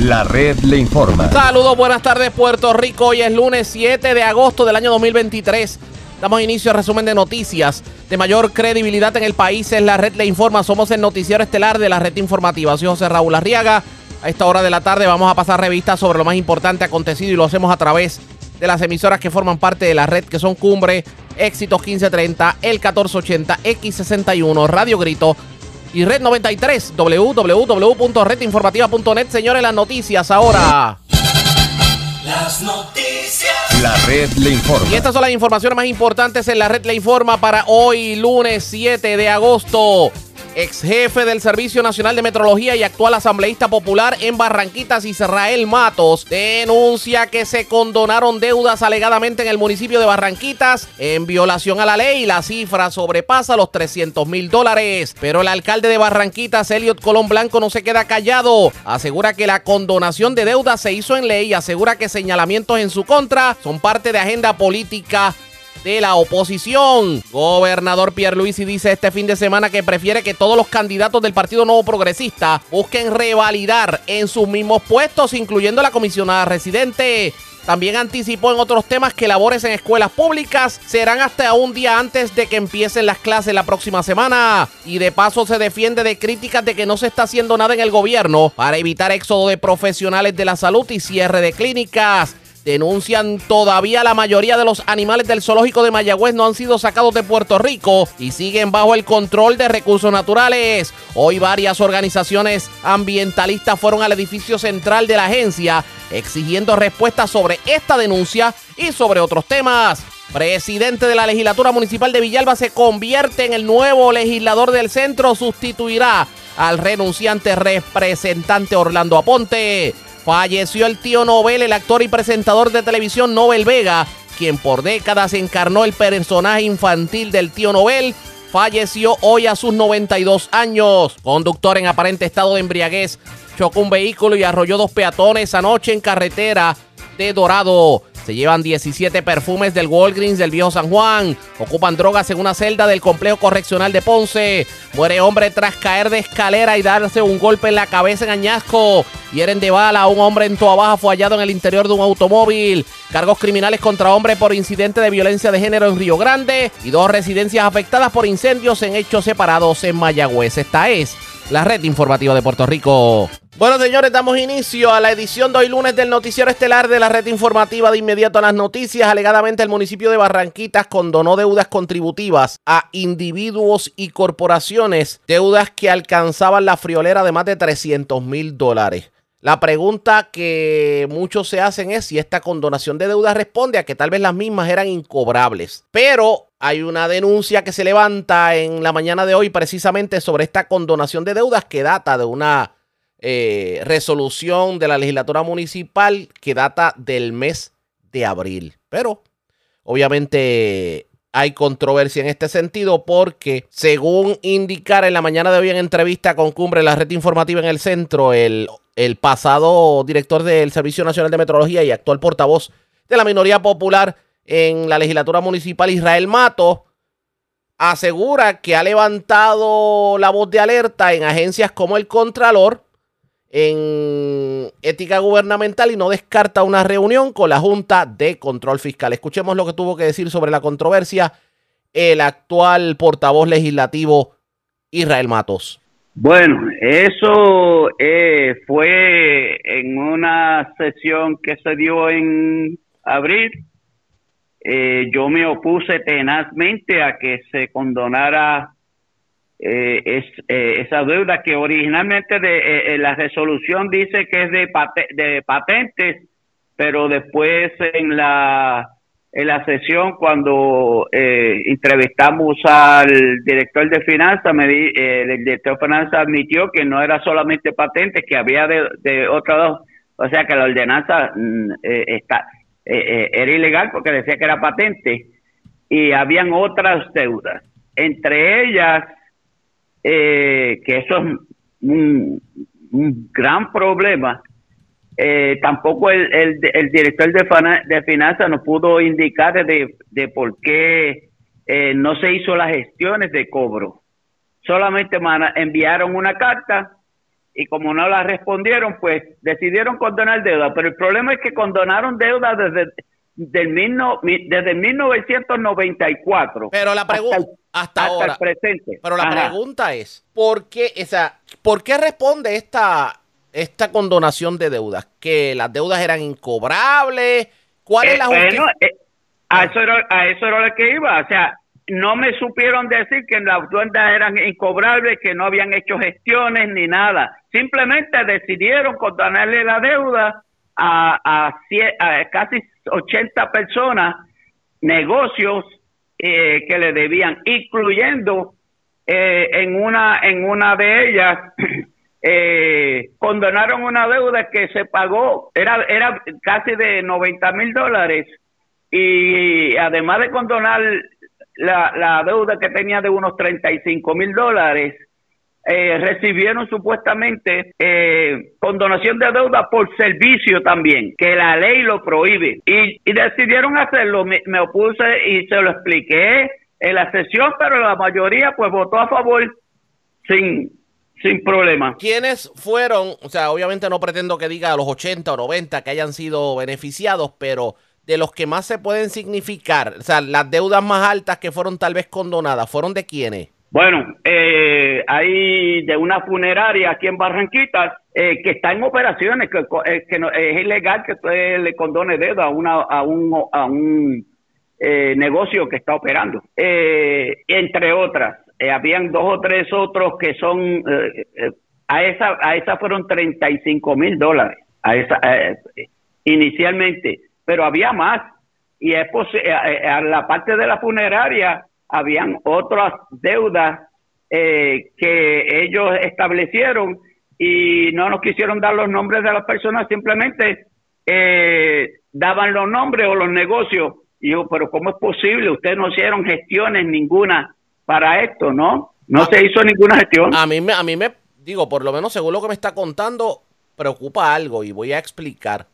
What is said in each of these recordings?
La red le informa. Saludos, buenas tardes Puerto Rico. Hoy es lunes 7 de agosto del año 2023. Damos inicio al resumen de noticias de mayor credibilidad en el país. Es la red le informa. Somos el noticiero estelar de la red informativa. Soy José Raúl Arriaga. A esta hora de la tarde vamos a pasar revistas sobre lo más importante acontecido y lo hacemos a través de las emisoras que forman parte de la red, que son Cumbre, Éxitos 1530, El 1480, X61, Radio Grito y Red 93, www.redinformativa.net. Señores, las noticias ahora. Las noticias. La red le informa. Y estas son las informaciones más importantes en la red le informa para hoy, lunes 7 de agosto ex jefe del Servicio Nacional de Metrología y actual asambleísta popular en Barranquitas, Israel Matos, denuncia que se condonaron deudas alegadamente en el municipio de Barranquitas en violación a la ley. La cifra sobrepasa los 300 mil dólares. Pero el alcalde de Barranquitas, Elliot Colón Blanco, no se queda callado. Asegura que la condonación de deudas se hizo en ley y asegura que señalamientos en su contra son parte de agenda política de la oposición. Gobernador Pierluisi dice este fin de semana que prefiere que todos los candidatos del Partido Nuevo Progresista busquen revalidar en sus mismos puestos, incluyendo la comisionada residente. También anticipó en otros temas que labores en escuelas públicas serán hasta un día antes de que empiecen las clases la próxima semana. Y de paso se defiende de críticas de que no se está haciendo nada en el gobierno para evitar éxodo de profesionales de la salud y cierre de clínicas. Denuncian todavía la mayoría de los animales del zoológico de Mayagüez no han sido sacados de Puerto Rico y siguen bajo el control de recursos naturales. Hoy varias organizaciones ambientalistas fueron al edificio central de la agencia exigiendo respuestas sobre esta denuncia y sobre otros temas. Presidente de la legislatura municipal de Villalba se convierte en el nuevo legislador del centro, sustituirá al renunciante representante Orlando Aponte. Falleció el tío Nobel, el actor y presentador de televisión Nobel Vega, quien por décadas encarnó el personaje infantil del tío Nobel. Falleció hoy a sus 92 años. Conductor en aparente estado de embriaguez chocó un vehículo y arrolló dos peatones anoche en carretera Dorado. Se llevan 17 perfumes del Walgreens del Viejo San Juan. Ocupan drogas en una celda del complejo correccional de Ponce. Muere hombre tras caer de escalera y darse un golpe en la cabeza en Añasco. Hieren de bala a un hombre en Toa fue hallado en el interior de un automóvil. Cargos criminales contra hombre por incidente de violencia de género en Río Grande. Y dos residencias afectadas por incendios en hechos separados en Mayagüez. Esta es la red informativa de Puerto Rico. Bueno, señores, damos inicio a la edición de hoy lunes del Noticiero Estelar de la red informativa de inmediato a las noticias. Alegadamente, el municipio de Barranquitas condonó deudas contributivas a individuos y corporaciones, deudas que alcanzaban la friolera de más de 300 mil dólares. La pregunta que muchos se hacen es si esta condonación de deudas responde a que tal vez las mismas eran incobrables. Pero hay una denuncia que se levanta en la mañana de hoy precisamente sobre esta condonación de deudas que data de una eh, resolución de la legislatura municipal que data del mes de abril. Pero obviamente hay controversia en este sentido porque según indicar en la mañana de hoy en entrevista con Cumbre, la red informativa en el centro, el, el pasado director del Servicio Nacional de Metrología y actual portavoz de la minoría popular en la legislatura municipal, Israel Mato, asegura que ha levantado la voz de alerta en agencias como el Contralor en ética gubernamental y no descarta una reunión con la Junta de Control Fiscal. Escuchemos lo que tuvo que decir sobre la controversia el actual portavoz legislativo Israel Matos. Bueno, eso eh, fue en una sesión que se dio en abril. Eh, yo me opuse tenazmente a que se condonara eh, es, eh, esa deuda que originalmente de, eh, la resolución dice que es de, de patentes, pero después en la, en la sesión cuando entrevistamos al director de finanzas, me el director de finanzas admitió que no era solamente patentes, que había de, otras dos, o sea que la ordenanza mm, está, era ilegal porque decía que era patente y habían otras deudas. Entre ellas, eh, que eso es un, gran problema. Eh, tampoco el, el, director de, de finanzas nos pudo indicar de, de por qué eh, no se hizo las gestiones de cobro. Solamente enviaron una carta y como no la respondieron, pues decidieron condonar deuda. Pero el problema es que condonaron deuda desde, del mil no- desde 1994 Pero la pregunta hasta, el- ahora. el presente. Pero la Ajá. pregunta es, ¿por qué, o sea, ¿por qué responde esta, esta condonación de deudas? ¿Que las deudas eran incobrables? ¿Cuál es Eh, la bueno, justicia? eh, a, eso era, a eso era lo que iba. O sea, no me supieron decir que las deudas eran incobrables, que no habían hecho gestiones ni nada. Simplemente decidieron condonarle la deuda a, a, a casi 80 personas, negocios eh, que le debían, incluyendo eh, en una en una de ellas eh, condonaron una deuda que se pagó era era casi de 90 mil dólares y además de condonar la, la deuda que tenía de unos 35 mil dólares eh, recibieron supuestamente eh, condonación de deuda por servicio también, que la ley lo prohíbe. Y, decidieron hacerlo, me, me opuse y se lo expliqué en la sesión, pero la mayoría pues votó a favor sin, sin problema. ¿Quiénes fueron? O sea, obviamente no pretendo que diga los 80 o 90 que hayan sido beneficiados, pero de los que más se pueden significar, o sea, las deudas más altas que fueron tal vez condonadas, ¿fueron de quiénes? Bueno, eh, hay de una funeraria aquí en Barranquitas eh, que está en operaciones, que, eh, que no- es ilegal que usted le condone deuda a, una, a un, a un eh, negocio que está operando. Eh, entre otras, eh, habían dos o tres otros que son, eh, eh, a esa a esa fueron 35 mil dólares, a esa inicialmente, pero había más. Y es eh, a la parte de la funeraria habían otras deudas eh, que ellos establecieron y no nos quisieron dar los nombres de las personas, simplemente eh, daban los nombres o los negocios. Y yo, pero ¿cómo es posible? Ustedes no hicieron gestiones ninguna para esto, ¿no? No se hizo ninguna gestión. A mí, me, a mí me, digo, por lo menos según lo que me está contando, preocupa algo y voy a explicar.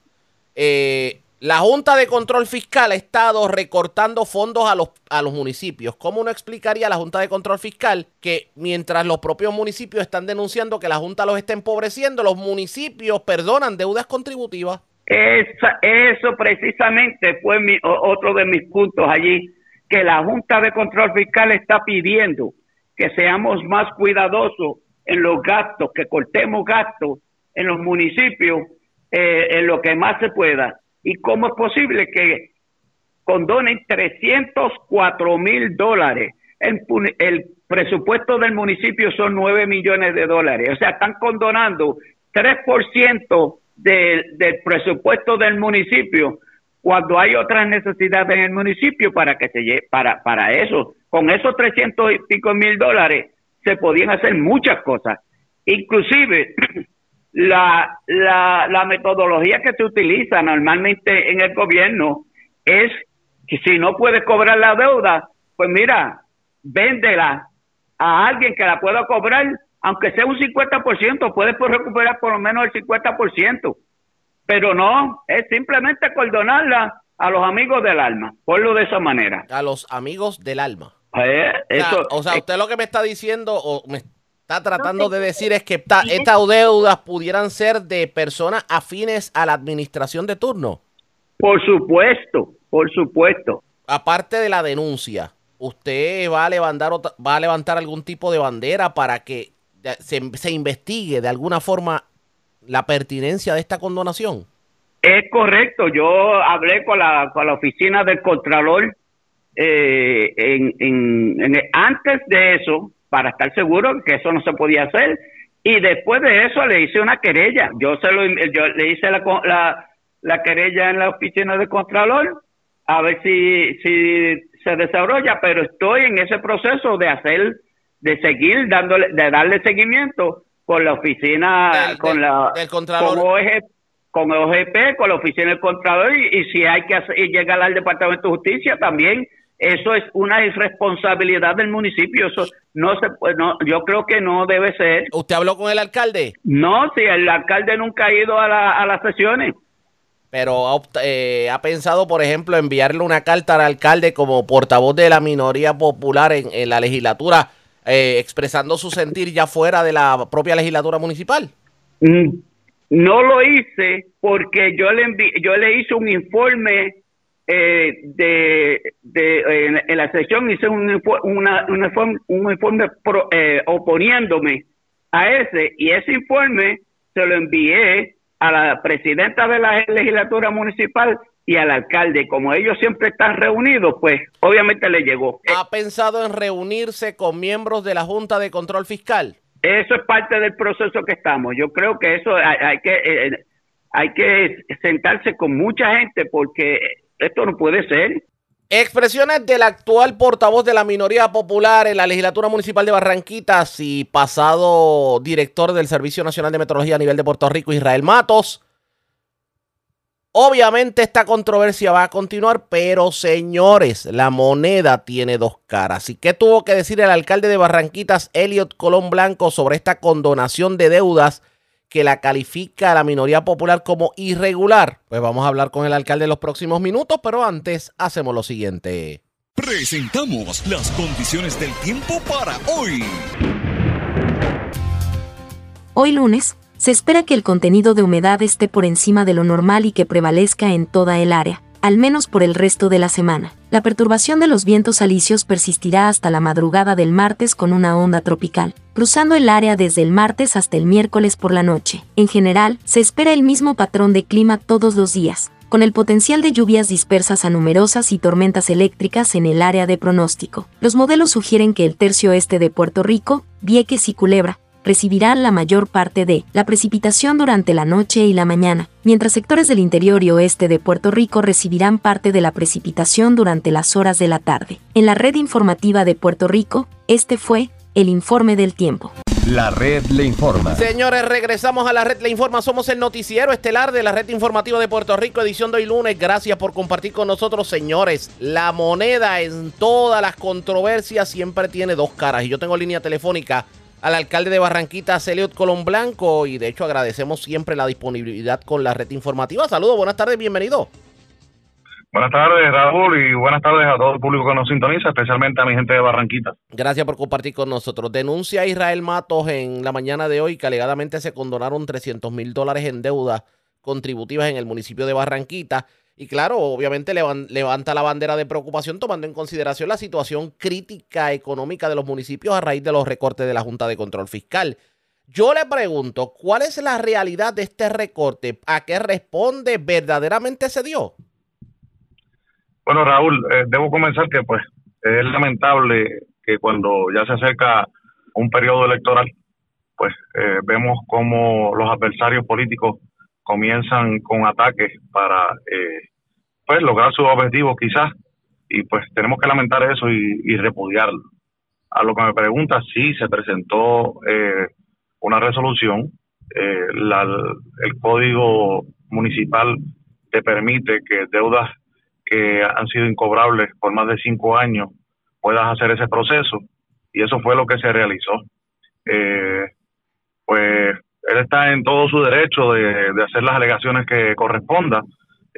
Eh, la Junta de Control Fiscal ha estado recortando fondos a los, a los municipios. ¿Cómo uno explicaría a la Junta de Control Fiscal que mientras los propios municipios están denunciando que la Junta los está empobreciendo, los municipios perdonan deudas contributivas? Esa, eso precisamente fue mi, otro de mis puntos allí, que la Junta de Control Fiscal está pidiendo que seamos más cuidadosos en los gastos, que cortemos gastos en los municipios eh, en lo que más se pueda. ¿Y cómo es posible que condonen 304 mil dólares? El, pu- el presupuesto del municipio son 9 millones de dólares. O sea, están condonando 3% del, del presupuesto del municipio cuando hay otras necesidades en el municipio para que se lle- para para eso con esos 300 y pico mil dólares se podían hacer muchas cosas inclusive la, la, la metodología que se utiliza normalmente en el gobierno es que si no puedes cobrar la deuda, pues mira, véndela a alguien que la pueda cobrar, aunque sea un 50%, puedes recuperar por lo menos el 50%. Pero no, es simplemente cordonarla a los amigos del alma, ponlo de esa manera. A los amigos del alma. Eh, O sea, eso, o sea, usted lo que me está diciendo o me está tratando de decir es que esta- estas deudas pudieran ser de personas afines a la administración de turno. por supuesto, por supuesto. Aparte de la denuncia, ¿usted va a levantar va a levantar algún tipo de bandera para que se, se investigue de alguna forma la pertinencia de esta condonación? Es correcto, yo hablé con la, con la oficina del Contralor eh, en, en- antes de eso, para estar seguro que eso no se podía hacer, y después de eso le hice una querella. Yo se lo, yo le hice la, la, la querella en la oficina del Contralor, a ver si, si se desarrolla, pero estoy en ese proceso de hacer, de seguir dándole, de darle seguimiento con la oficina, Del- con del- la, del Contralor. con OEG con OGP, con la oficina del Contralor y, y si hay que hacer, y llegar al Departamento de Justicia también. Eso es una irresponsabilidad del municipio. Eso no se puede, no, yo creo que no debe ser. ¿Usted habló con el alcalde? No, si el alcalde nunca ha ido a, la- a las sesiones. Pero ha, eh, ha pensado, por ejemplo, enviarle una carta al alcalde como portavoz de la minoría popular en, en la legislatura, eh, expresando su sentir ya fuera de la propia legislatura municipal. Mm, No lo hice porque yo le envi- yo le hice un informe eh, de, de en, la sesión hice un una, un informe, un informe pro- eh, oponiéndome a ese y ese informe se lo envié a la presidenta de la legislatura municipal y al alcalde. Como ellos siempre están reunidos, pues obviamente le llegó. ¿Ha pensado en reunirse con miembros de la Junta de Control Fiscal? Eso es parte del proceso que estamos. Yo creo que eso hay, hay que eh, hay que sentarse con mucha gente porque esto no puede ser. Expresiones del actual portavoz de la minoría popular en la legislatura municipal de Barranquitas y pasado director del Servicio Nacional de Metrología a nivel de Puerto Rico, Israel Matos. Obviamente esta controversia va a continuar, pero señores, la moneda tiene dos caras. ¿Y qué tuvo que decir el alcalde de Barranquitas, Elliot Colón Blanco, sobre esta condonación de deudas que la califica a la minoría popular como irregular? Pues vamos a hablar con el alcalde en los próximos minutos, pero antes hacemos lo siguiente. Presentamos las condiciones del tiempo para hoy. Hoy lunes, se espera que el contenido de humedad esté por encima de lo normal y que prevalezca en toda el área, al menos por el resto de la semana. La perturbación de los vientos alisios persistirá hasta la madrugada del martes con una onda tropical, cruzando el área desde el martes hasta el miércoles por la noche. En general, se espera el mismo patrón de clima todos los días, con el potencial de lluvias dispersas a numerosas y tormentas eléctricas en el área de pronóstico. Los modelos sugieren que el tercio este de Puerto Rico, Vieques y Culebra, recibirán la mayor parte de la precipitación durante la noche y la mañana, mientras sectores del interior y oeste de Puerto Rico recibirán parte de la precipitación durante las horas de la tarde. En la red informativa de Puerto Rico, este fue el informe del tiempo. La red le informa. Señores, regresamos a la red Le Informa. Somos el noticiero estelar de la red informativa de Puerto Rico, edición de hoy lunes. Gracias por compartir con nosotros, señores. La moneda en todas las controversias siempre tiene dos caras. Y yo tengo línea telefónica al alcalde de Barranquita, Celiot Colón Blanco. Y de hecho agradecemos siempre la disponibilidad con la red informativa. Saludos, buenas tardes, bienvenido. Buenas tardes, Raúl, y buenas tardes a todo el público que nos sintoniza, especialmente a mi gente de Barranquita. Gracias por compartir con nosotros. Denuncia a Israel Matos en la mañana de hoy que alegadamente se condonaron 300 mil dólares en deudas contributivas en el municipio de Barranquita. Y claro, obviamente levan- levanta la bandera de preocupación tomando en consideración la situación crítica económica de los municipios a raíz de los recortes de la Junta de Control Fiscal. Yo le pregunto, ¿cuál es la realidad de este recorte? ¿A qué responde? ¿Verdaderamente se dio? Bueno, Raúl, eh, debo comenzar que pues es lamentable que cuando ya se acerca un periodo electoral, pues eh, vemos como los adversarios políticos comienzan con ataques para eh, pues lograr sus objetivos quizás y pues tenemos que lamentar eso y, repudiarlo. A lo que me pregunta, sí se presentó eh, una resolución, eh, la- el código municipal te permite que deudas que han sido incobrables por más de cinco años puedas hacer ese proceso y eso fue lo que se realizó. Eh, pues él está en todo su derecho de, de hacer las alegaciones que corresponda.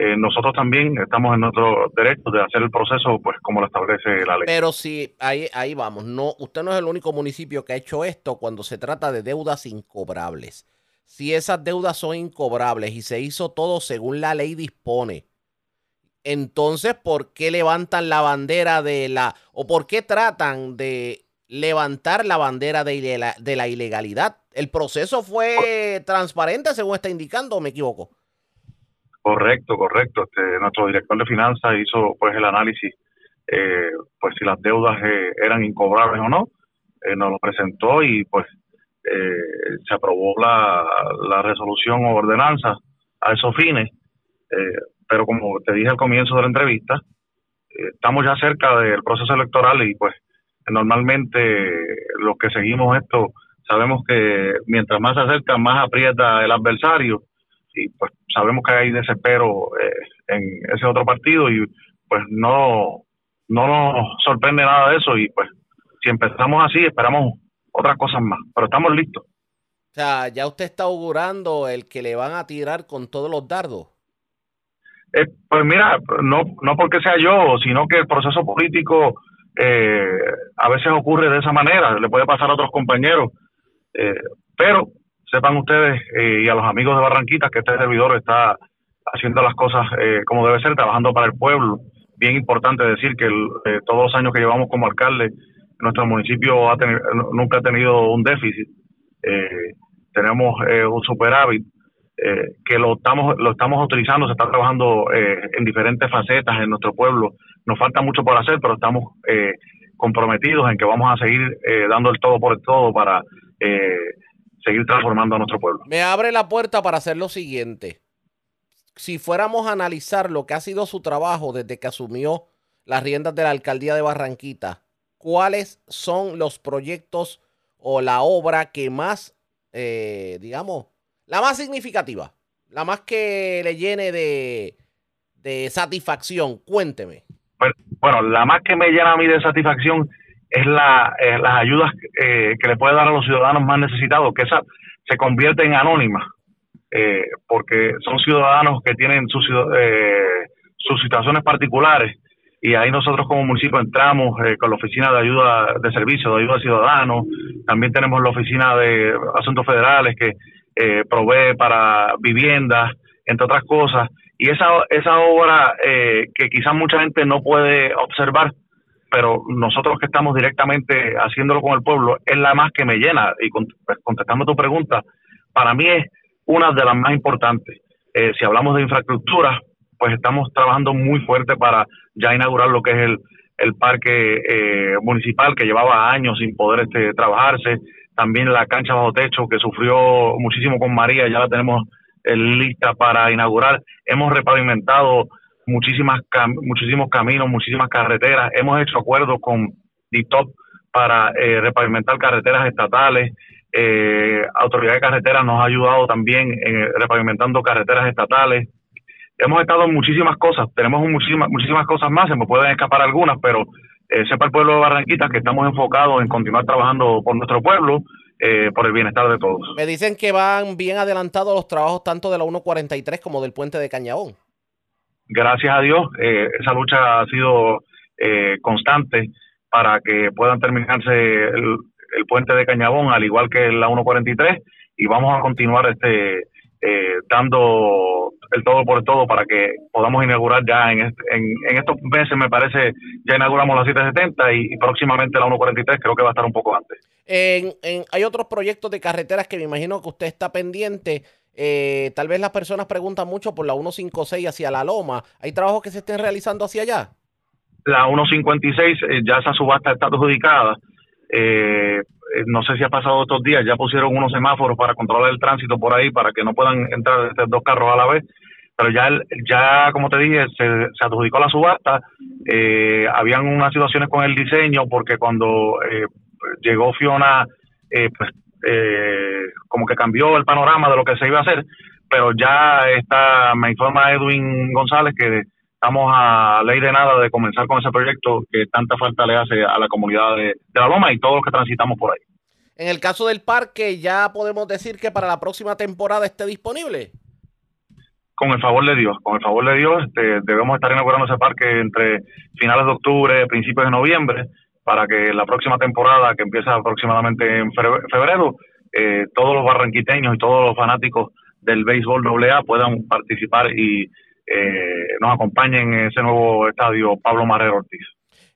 Eh, nosotros también estamos en nuestro derecho de hacer el proceso pues como lo establece la ley. Pero sí, ahí, ahí vamos. No, usted no es el único municipio que ha hecho esto cuando se trata de deudas incobrables. Si esas deudas son incobrables y se hizo todo según la ley dispone, entonces, ¿por qué levantan la bandera de la... o por qué tratan de levantar la bandera de, ilela- de la ilegalidad? ¿El proceso fue transparente según está indicando o me equivoco? Correcto, correcto. Este, nuestro director de finanzas hizo pues el análisis, eh, pues si las deudas eh, eran incobrables o no, eh, nos lo presentó y pues eh, se aprobó la, la resolución o ordenanza a esos fines. Pero como te dije al comienzo de la entrevista, estamos ya cerca del proceso electoral y pues normalmente los que seguimos esto sabemos que mientras más se acerca, más aprieta el adversario y pues sabemos que hay desespero eh, en ese otro partido y pues no no nos sorprende nada de eso y pues si empezamos así esperamos otras cosas más, pero estamos listos. O sea, ya usted está augurando el que le van a tirar con todos los dardos. Eh, pues mira, no, no porque sea yo, sino que el proceso político eh, a veces ocurre de esa manera, le puede pasar a otros compañeros, eh, pero sepan ustedes eh, y a los amigos de Barranquita que este servidor está haciendo las cosas eh, como debe ser, trabajando para el pueblo. Bien importante decir que el, eh, todos los años que llevamos como alcalde, nuestro municipio ha tenido, nunca ha tenido un déficit. Eh, tenemos eh, un superávit que lo estamos lo estamos utilizando, se está trabajando en diferentes facetas en nuestro pueblo. Nos falta mucho por hacer, pero estamos comprometidos en que vamos a seguir eh, dando el todo por el todo para eh, seguir transformando a nuestro pueblo. Me abre la puerta para hacer lo siguiente. Si fuéramos a analizar lo que ha sido su trabajo desde que asumió las riendas de la alcaldía de Barranquita, ¿cuáles son los proyectos o la obra que más, eh, digamos, la más significativa, la más que le llene de, de satisfacción? Cuénteme. Bueno, bueno, la más que me llena a mí de satisfacción es la, eh, las ayudas eh, que le puede dar a los ciudadanos más necesitados, que esa se convierte en anónimas, eh, porque son ciudadanos que tienen sus, eh, sus situaciones particulares y ahí nosotros como municipio entramos eh, con la oficina de ayuda de servicio, de ayuda a ciudadanos, también tenemos la oficina de asuntos federales que provee para viviendas, entre otras cosas, y esa, esa obra que quizás mucha gente no puede observar, pero nosotros que estamos directamente haciéndolo con el pueblo, es la más que me llena. Y pues, contestando tu pregunta, para mí es una de las más importantes. Eh, si hablamos de infraestructura, pues estamos trabajando muy fuerte para ya inaugurar lo que es el, el parque eh, municipal que llevaba años sin poder este, trabajarse. También la cancha bajo techo que sufrió muchísimo con María, ya la tenemos eh, lista para inaugurar. Hemos repavimentado muchísimas cam- muchísimos caminos, muchísimas carreteras. Hemos hecho acuerdos con DITOP para eh, repavimentar carreteras estatales. Eh, Autoridad de Carreteras nos ha ayudado también en repavimentando carreteras estatales. Hemos estado en muchísimas cosas, tenemos muchísimas, muchísimas cosas más, se me pueden escapar algunas, pero eh, sepa el pueblo de Barranquita que estamos enfocados en continuar trabajando por nuestro pueblo, eh, por el bienestar de todos. Me dicen que van bien adelantados los trabajos tanto de la 143 como del puente de Cañabón. Gracias a Dios, eh, esa lucha ha sido eh, constante para que puedan terminarse el, el puente de Cañabón, al igual que la 143, y vamos a continuar este eh, dando el todo por el todo para que podamos inaugurar ya en, este- en, estos meses, me parece, ya inauguramos la 770 y, y próximamente la 143, creo que va a estar un poco antes. En- hay otros proyectos de carreteras que me imagino que usted está pendiente. Eh, tal vez las personas preguntan mucho por la 156 hacia la Loma. ¿Hay trabajos que se estén realizando hacia allá? La 156, eh, ya esa subasta está adjudicada. Eh, eh, no sé si ha pasado estos días, ya pusieron unos semáforos para controlar el tránsito por ahí, para que no puedan entrar dos carros a la vez. Pero ya, ya como te dije, se, se adjudicó la subasta. Eh, habían unas situaciones con el diseño, porque cuando eh, llegó Fiona, eh, pues eh, como que cambió el panorama de lo que se iba a hacer. Pero ya está, me informa Edwin González que estamos a ley de nada de comenzar con ese proyecto que tanta falta le hace a la comunidad de, de La Loma y todos los que transitamos por ahí. En el caso del parque, ya podemos decir que para la próxima temporada esté disponible. Con el favor de Dios, con el favor de Dios, este, debemos estar inaugurando ese parque entre finales de octubre, principios de noviembre, para que la próxima temporada, que empieza aproximadamente en febre- febrero, eh, todos los barranquiteños y todos los fanáticos del béisbol AA puedan participar y eh, nos acompañen en ese nuevo estadio Pablo Marrero Ortiz.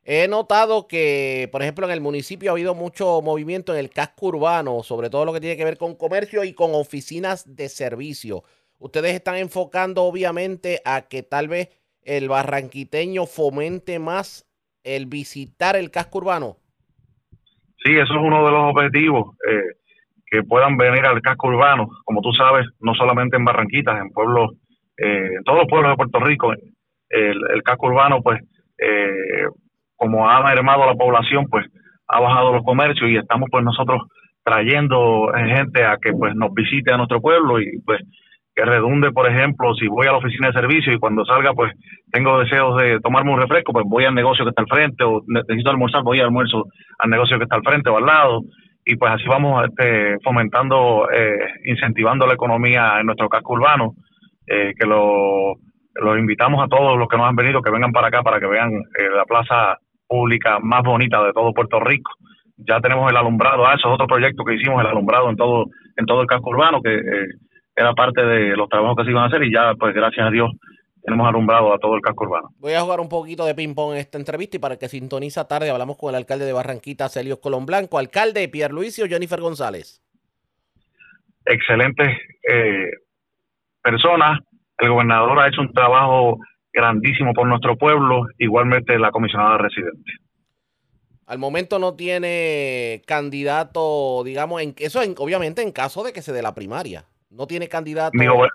He notado que, por ejemplo, en el municipio ha habido mucho movimiento en el casco urbano, sobre todo lo que tiene que ver con comercio y con oficinas de servicio. Ustedes están enfocando, obviamente, a que tal vez el barranquiteño fomente más el visitar el casco urbano. Sí, eso es uno de los objetivos, eh, que puedan venir al casco urbano, como tú sabes, no solamente en Barranquitas, en pueblos, eh, en todos los pueblos de Puerto Rico, el, casco urbano, pues, eh, como ha mermado la población, pues, ha bajado los comercios y estamos, pues, nosotros trayendo gente a que, pues, nos visite a nuestro pueblo y, pues, que redunde, por ejemplo, si voy a la oficina de servicio y cuando salga, pues, tengo deseos de tomarme un refresco, pues voy al negocio que está al frente, o necesito almorzar, voy al almuerzo al negocio que está al frente o al lado, y pues así vamos este, fomentando, eh, incentivando la economía en nuestro casco urbano, eh, que lo, los invitamos a todos los que nos han venido, que vengan para acá para que vean eh, la plaza pública más bonita de todo Puerto Rico. Ya tenemos el alumbrado, ah, eso es otro proyecto que hicimos, el alumbrado en todo en todo el casco urbano, que eh, era parte de los trabajos que se iban a hacer y ya, pues gracias a Dios, tenemos alumbrado a todo el casco urbano. Voy a jugar un poquito de ping-pong en esta entrevista y para el que sintoniza tarde hablamos con el alcalde de Barranquita, Celio Colón Blanco. Alcalde, Pierre Luisio, Jennifer González. Excelentes eh, personas. El gobernador ha hecho un trabajo grandísimo por nuestro pueblo, igualmente la comisionada residente. Al momento no tiene candidato, digamos, en eso en- obviamente en caso de que se dé la primaria. No tiene candidato Mi, gober-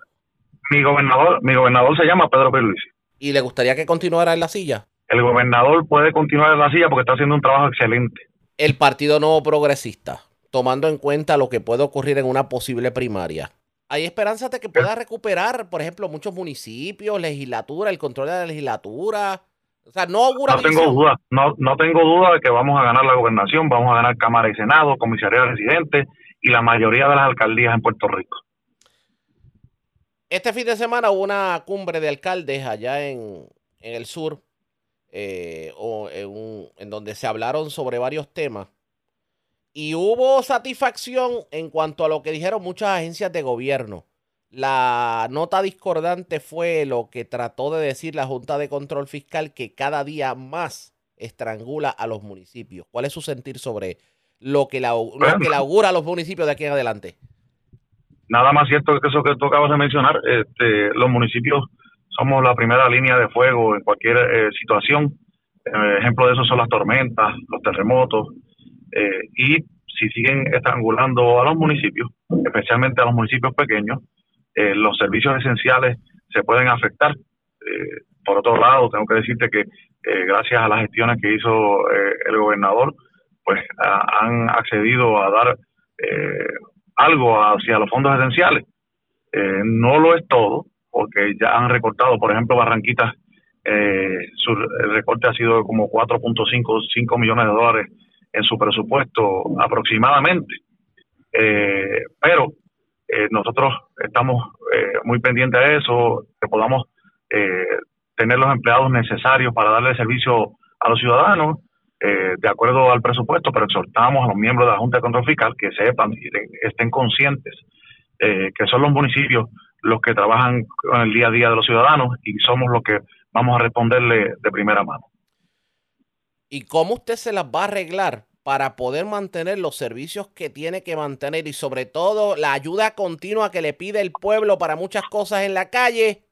mi gobernador, mi gobernador se llama Pedro Pierluisi. y le gustaría que continuara en la silla. El gobernador puede continuar en la silla porque está haciendo un trabajo excelente. El Partido Nuevo Progresista, tomando en cuenta lo que puede ocurrir en una posible primaria. ¿Hay esperanzas de que pueda recuperar, por ejemplo, muchos municipios, legislatura, el control de la legislatura? O sea, no augura No tengo duda, no, no tengo duda de que vamos a ganar la gobernación, vamos a ganar Cámara y Senado, comisaría residente y la mayoría de las alcaldías en Puerto Rico. Este fin de semana hubo una cumbre de alcaldes allá en, en el sur, eh, o en, un- en donde se hablaron sobre varios temas. Y hubo satisfacción en cuanto a lo que dijeron muchas agencias de gobierno. La nota discordante fue lo que trató de decir la Junta de Control Fiscal, que cada día más estrangula a los municipios. ¿Cuál es su sentir sobre lo que, la, lo que le augura a los municipios de aquí en adelante? Nada más cierto que eso que tú acabas de mencionar, este, los municipios somos la primera línea de fuego en cualquier eh, situación. Eh, ejemplo de eso son las tormentas, los terremotos, eh, y si siguen estrangulando a los municipios, especialmente a los municipios pequeños, eh, los servicios esenciales se pueden afectar. Por otro lado, tengo que decirte que gracias a las gestiones que hizo el gobernador, pues han accedido a dar algo hacia los fondos esenciales. Eh, no lo es todo, porque ya han recortado, por ejemplo, Barranquitas, eh, su recorte ha sido como 4.5 5 millones de dólares en su presupuesto aproximadamente. Eh, pero eh, nosotros estamos eh, muy pendientes de eso, que podamos tener los empleados necesarios para darle servicio a los ciudadanos eh, de acuerdo al presupuesto, pero exhortamos a los miembros de la Junta de Control Fiscal que sepan y estén conscientes eh, que son los municipios los que trabajan con el día a día de los ciudadanos y somos los que vamos a responderle de primera mano. ¿Y cómo usted se las va a arreglar para poder mantener los servicios que tiene que mantener y sobre todo la ayuda continua que le pide el pueblo para muchas cosas en la calle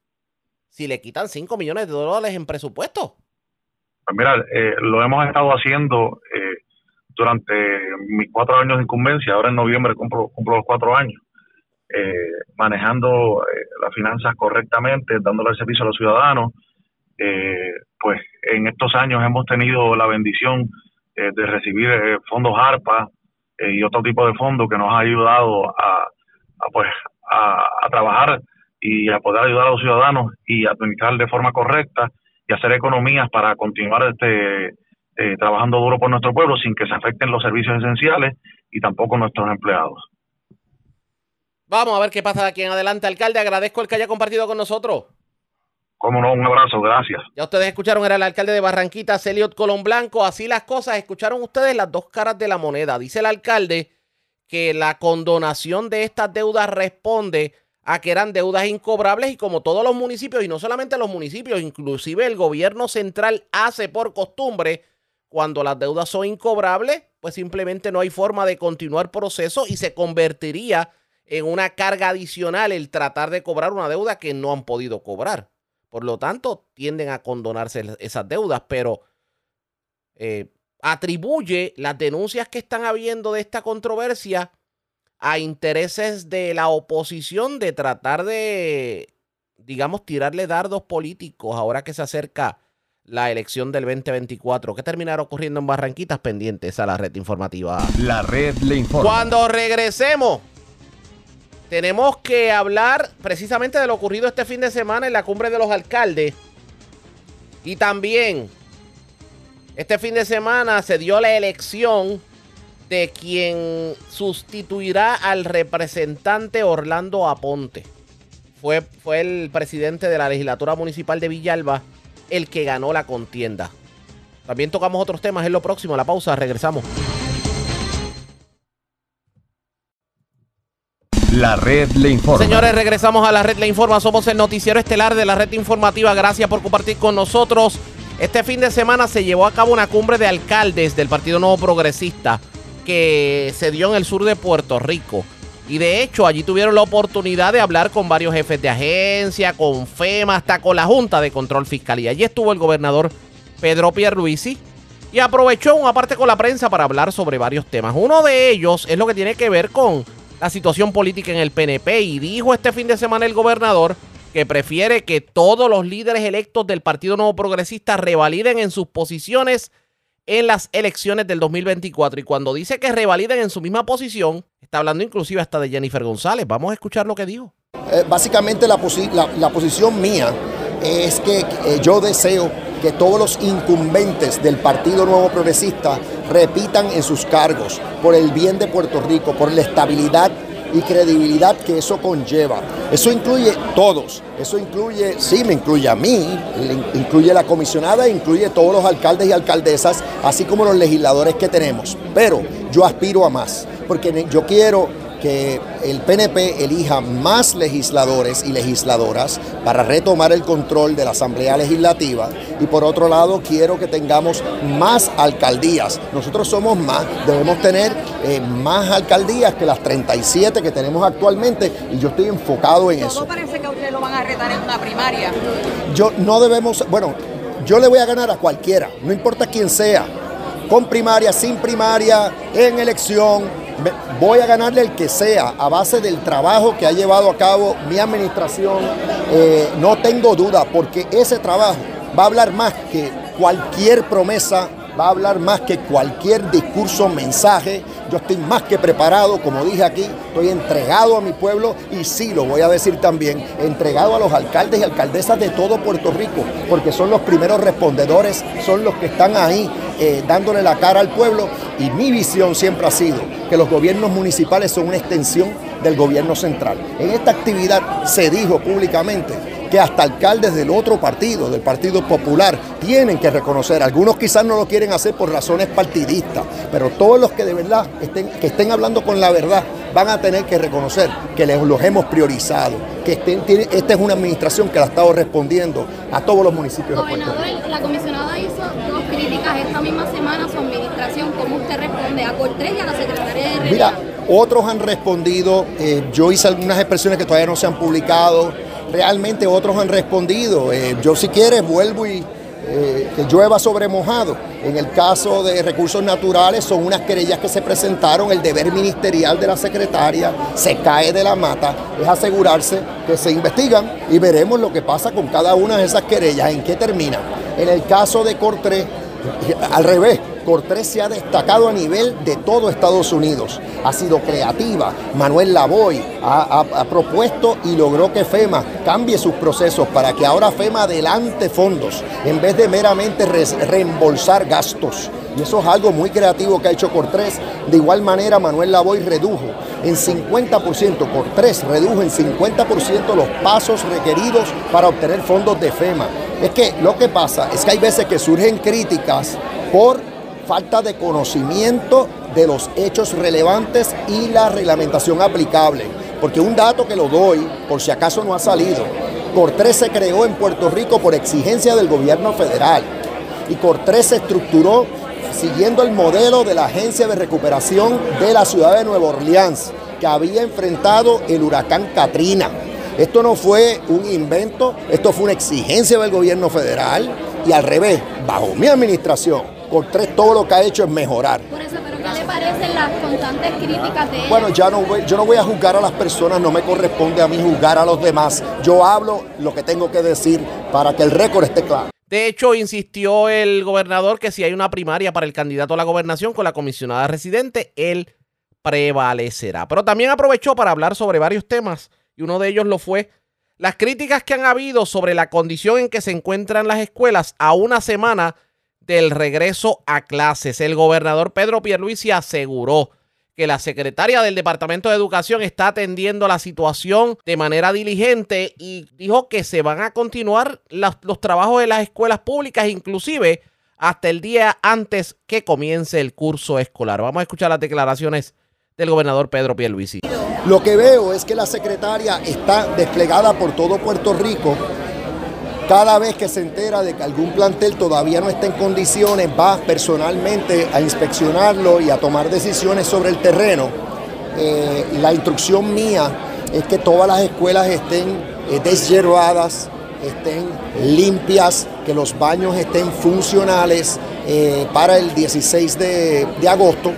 si le quitan 5 millones de dólares en presupuesto? Pues mira, eh, lo hemos estado haciendo eh, durante mis cuatro años de incumbencia, ahora en noviembre cumplo, los cuatro años, eh, manejando eh, las finanzas correctamente, dándole el servicio a los ciudadanos. Eh, pues en estos años hemos tenido la bendición de recibir fondos ARPA y otro tipo de fondos que nos ha ayudado a, pues, a trabajar y a poder ayudar a los ciudadanos y administrar de forma correcta y hacer economías para continuar este eh, trabajando duro por nuestro pueblo sin que se afecten los servicios esenciales y tampoco nuestros empleados. Vamos a ver qué pasa de aquí en adelante. Alcalde, agradezco el que haya compartido con nosotros. Cómo no, un abrazo, gracias. Ya ustedes escucharon, era el alcalde de Barranquita, Celiot Colón Blanco. Así las cosas, escucharon ustedes las dos caras de la moneda. Dice el alcalde que la condonación de estas deudas responde a que eran deudas incobrables y como todos los municipios, y no solamente los municipios, inclusive el gobierno central hace por costumbre, cuando las deudas son incobrables, pues simplemente no hay forma de continuar proceso y se convertiría en una carga adicional el tratar de cobrar una deuda que no han podido cobrar. Por lo tanto, tienden a condonarse esas deudas, pero eh, atribuye las denuncias que están habiendo de esta controversia a intereses de la oposición de tratar de, digamos, tirarle dardos políticos ahora que se acerca la elección del 2024. ¿Qué terminará ocurriendo en Barranquitas pendientes a la red informativa? La red le informa. Cuando regresemos, tenemos que hablar precisamente de lo ocurrido este fin de semana en la cumbre de los alcaldes. Y también, este fin de semana se dio la elección de quien sustituirá al representante Orlando Aponte. Fue, fue el presidente de la legislatura municipal de Villalba el que ganó la contienda. También tocamos otros temas en lo próximo. A la pausa, regresamos. La red le informa. Señores, regresamos a la red Le Informa. Somos el noticiero estelar de la red informativa. Gracias por compartir con nosotros. Este fin de semana se llevó a cabo una cumbre de alcaldes del Partido Nuevo Progresista que se dio en el sur de Puerto Rico. Y de hecho, allí tuvieron la oportunidad de hablar con varios jefes de agencia, con FEMA, hasta con la Junta de Control Fiscal. Y allí estuvo el gobernador Pedro Pierluisi y aprovechó una parte con la prensa para hablar sobre varios temas. Uno de ellos es lo que tiene que ver con la situación política en el PNP y dijo este fin de semana el gobernador que prefiere que todos los líderes electos del Partido Nuevo Progresista revaliden en sus posiciones en las elecciones del 2024. Y cuando dice que revaliden en su misma posición, está hablando inclusive hasta de Jennifer González. Vamos a escuchar lo que dijo. Eh, básicamente la, posi- la- la posición mía es que eh, yo deseo que todos los incumbentes del Partido Nuevo Progresista repitan en sus cargos por el bien de Puerto Rico, por la estabilidad y credibilidad que eso conlleva. Eso incluye todos, eso incluye, sí, me incluye a mí, incluye la comisionada, incluye todos los alcaldes y alcaldesas, así como los legisladores que tenemos. Pero yo aspiro a más, porque yo quiero que el PNP elija más legisladores y legisladoras para retomar el control de la Asamblea Legislativa y por otro lado quiero que tengamos más alcaldías. Nosotros somos más, debemos tener eh, más alcaldías que las 37 que tenemos actualmente y yo estoy enfocado en eso. Todo parece que a ustedes lo van a retar en una primaria. Yo no debemos, bueno, yo le voy a ganar a cualquiera, no importa quién sea, con primaria, sin primaria, en elección, voy a ganarle el que sea a base del trabajo que ha llevado a cabo mi administración. Eh, no tengo duda, porque ese trabajo va a hablar más que cualquier promesa, va a hablar más que cualquier discurso, mensaje. Yo estoy más que preparado, como dije aquí, estoy entregado a mi pueblo y sí, lo voy a decir también, entregado a los alcaldes y alcaldesas de todo Puerto Rico, porque son los primeros respondedores, son los que están ahí eh, dándole la cara al pueblo y mi visión siempre ha sido que los gobiernos municipales son una extensión del gobierno central. En esta actividad se dijo públicamente que hasta alcaldes del otro partido, del Partido Popular, tienen que reconocer. Algunos quizás no lo quieren hacer por razones partidistas, pero todos los que de verdad estén, que estén hablando con la verdad van a tener que reconocer que les- los hemos priorizado, que estén- tiene- esta es una administración que la ha estado respondiendo a todos los municipios de Puerto Rico. Gobernador, la comisionada hizo dos críticas esta misma semana a su administración. ¿Cómo usted responde a Cortés y a la secretaria de Mira, otros han respondido, eh, yo hice algunas expresiones que todavía no se han publicado, realmente otros han respondido. Eh, yo si quieres vuelvo y eh, que llueva sobre mojado. En el caso de recursos naturales son unas querellas que se presentaron, el deber ministerial de la secretaria se cae de la mata, es asegurarse que se investigan y veremos lo que pasa con cada una de esas querellas, en qué termina. En el caso de Cortés, al revés, Cortés se ha destacado a nivel de todo Estados Unidos. Ha sido creativa. Manuel Lavoy ha, ha- propuesto y logró que FEMA cambie sus procesos para que ahora FEMA adelante fondos en vez de meramente reembolsar gastos. Y eso es algo muy creativo que ha hecho Cortés. De igual manera, Manuel Lavoy redujo en 50%, Cortés redujo en 50% los pasos requeridos para obtener fondos de FEMA. Es que lo que pasa es que hay veces que surgen críticas por falta de conocimiento de los hechos relevantes y la reglamentación aplicable. Porque un dato que lo doy, por si acaso no ha salido, Cortés se creó en Puerto Rico por exigencia del gobierno federal y Cortés se estructuró siguiendo el modelo de la Agencia de Recuperación de la ciudad de Nueva Orleans, que había enfrentado el huracán Katrina. Esto no fue un invento, esto fue una exigencia del gobierno federal y al revés, bajo mi administración, Cortés todo lo que ha hecho es mejorar. Por eso, pero ¿qué le parecen las constantes críticas de ella? Bueno, ya no voy- yo no voy a juzgar a las personas, no me corresponde a mí juzgar a los demás. Yo hablo lo que tengo que decir para que el récord esté claro. De hecho, insistió el gobernador que si hay una primaria para el candidato a la gobernación con la comisionada residente, él prevalecerá. Pero también aprovechó para hablar sobre varios temas y uno de ellos lo fue las críticas que han habido sobre la condición en que se encuentran las escuelas a una semana del regreso a clases. El gobernador Pedro Pierluisi aseguró que la secretaria del Departamento de Educación está atendiendo la situación de manera diligente y dijo que se van a continuar los trabajos de las escuelas públicas, inclusive hasta el día antes que comience el curso escolar. Vamos a escuchar las declaraciones del gobernador Pedro Pierluisi. Lo que veo es que la secretaria está desplegada por todo Puerto Rico. Cada vez que se entera de que algún plantel todavía no está en condiciones, va personalmente a inspeccionarlo y a tomar decisiones sobre el terreno. Eh, la instrucción mía es que todas las escuelas estén eh, estén limpias, que los baños estén funcionales eh, para el 16 de, de agosto.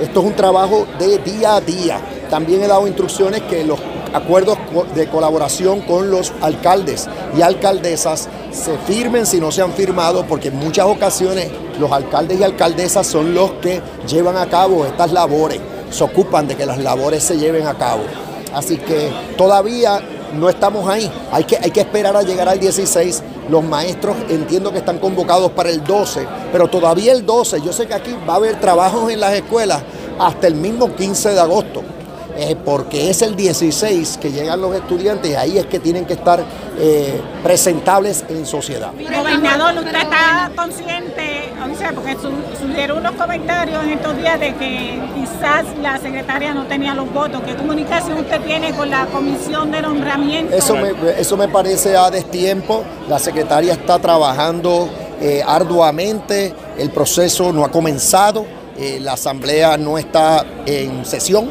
Esto es un trabajo de día a día. También he dado instrucciones que los acuerdos de colaboración con los alcaldes y alcaldesas se firmen si no se han firmado, porque en muchas ocasiones los alcaldes y alcaldesas son los que llevan a cabo estas labores, se ocupan de que las labores se lleven a cabo. Así que todavía no estamos ahí, hay que, hay que esperar a llegar al 16. Los maestros entiendo que están convocados para el 12, pero todavía el 12, yo sé que aquí va a haber trabajos en las escuelas hasta el mismo 15 de agosto eh, porque es el 16 que llegan los estudiantes y ahí es que tienen que estar eh, presentables en sociedad. Gobernador, usted está consciente, o sea, porque su- surgieron unos comentarios en estos días de que quizás la secretaria no tenía los votos. ¿Qué comunicación usted tiene con la comisión de nombramiento? Eso me, eso me parece a destiempo. La secretaria está trabajando eh, arduamente, el proceso no ha comenzado, eh, la asamblea no está en sesión.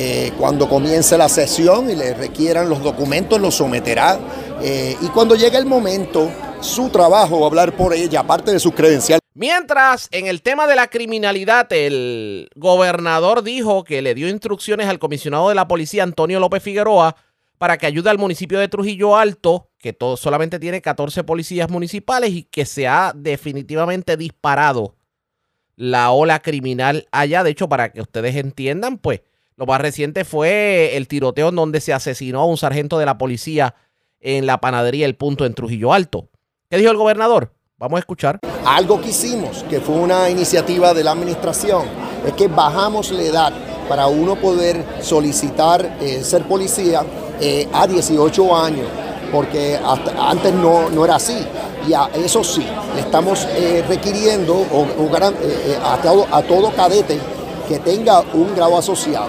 Eh, cuando comience la sesión y le requieran los documentos, los someterá. Eh, y cuando llegue el momento, su trabajo va a hablar por ella, aparte de sus credenciales. Mientras, en el tema de la criminalidad, el gobernador dijo que le dio instrucciones al comisionado de la policía, Antonio López Figueroa, para que ayude al municipio de Trujillo Alto, que todo, solamente tiene 14 policías municipales y que se ha definitivamente disparado la ola criminal allá. De hecho, para que ustedes entiendan, pues lo más reciente fue el tiroteo en donde se asesinó a un sargento de la policía en la panadería El Punto en Trujillo Alto. ¿Qué dijo el gobernador? Vamos a escuchar. Algo que hicimos, que fue una iniciativa de la administración, es que bajamos la edad para uno poder solicitar eh, ser policía eh, a 18 años, porque hasta- antes no, no era así. Y a eso sí, le estamos eh, requiriendo o- a todo cadete que tenga un grado asociado.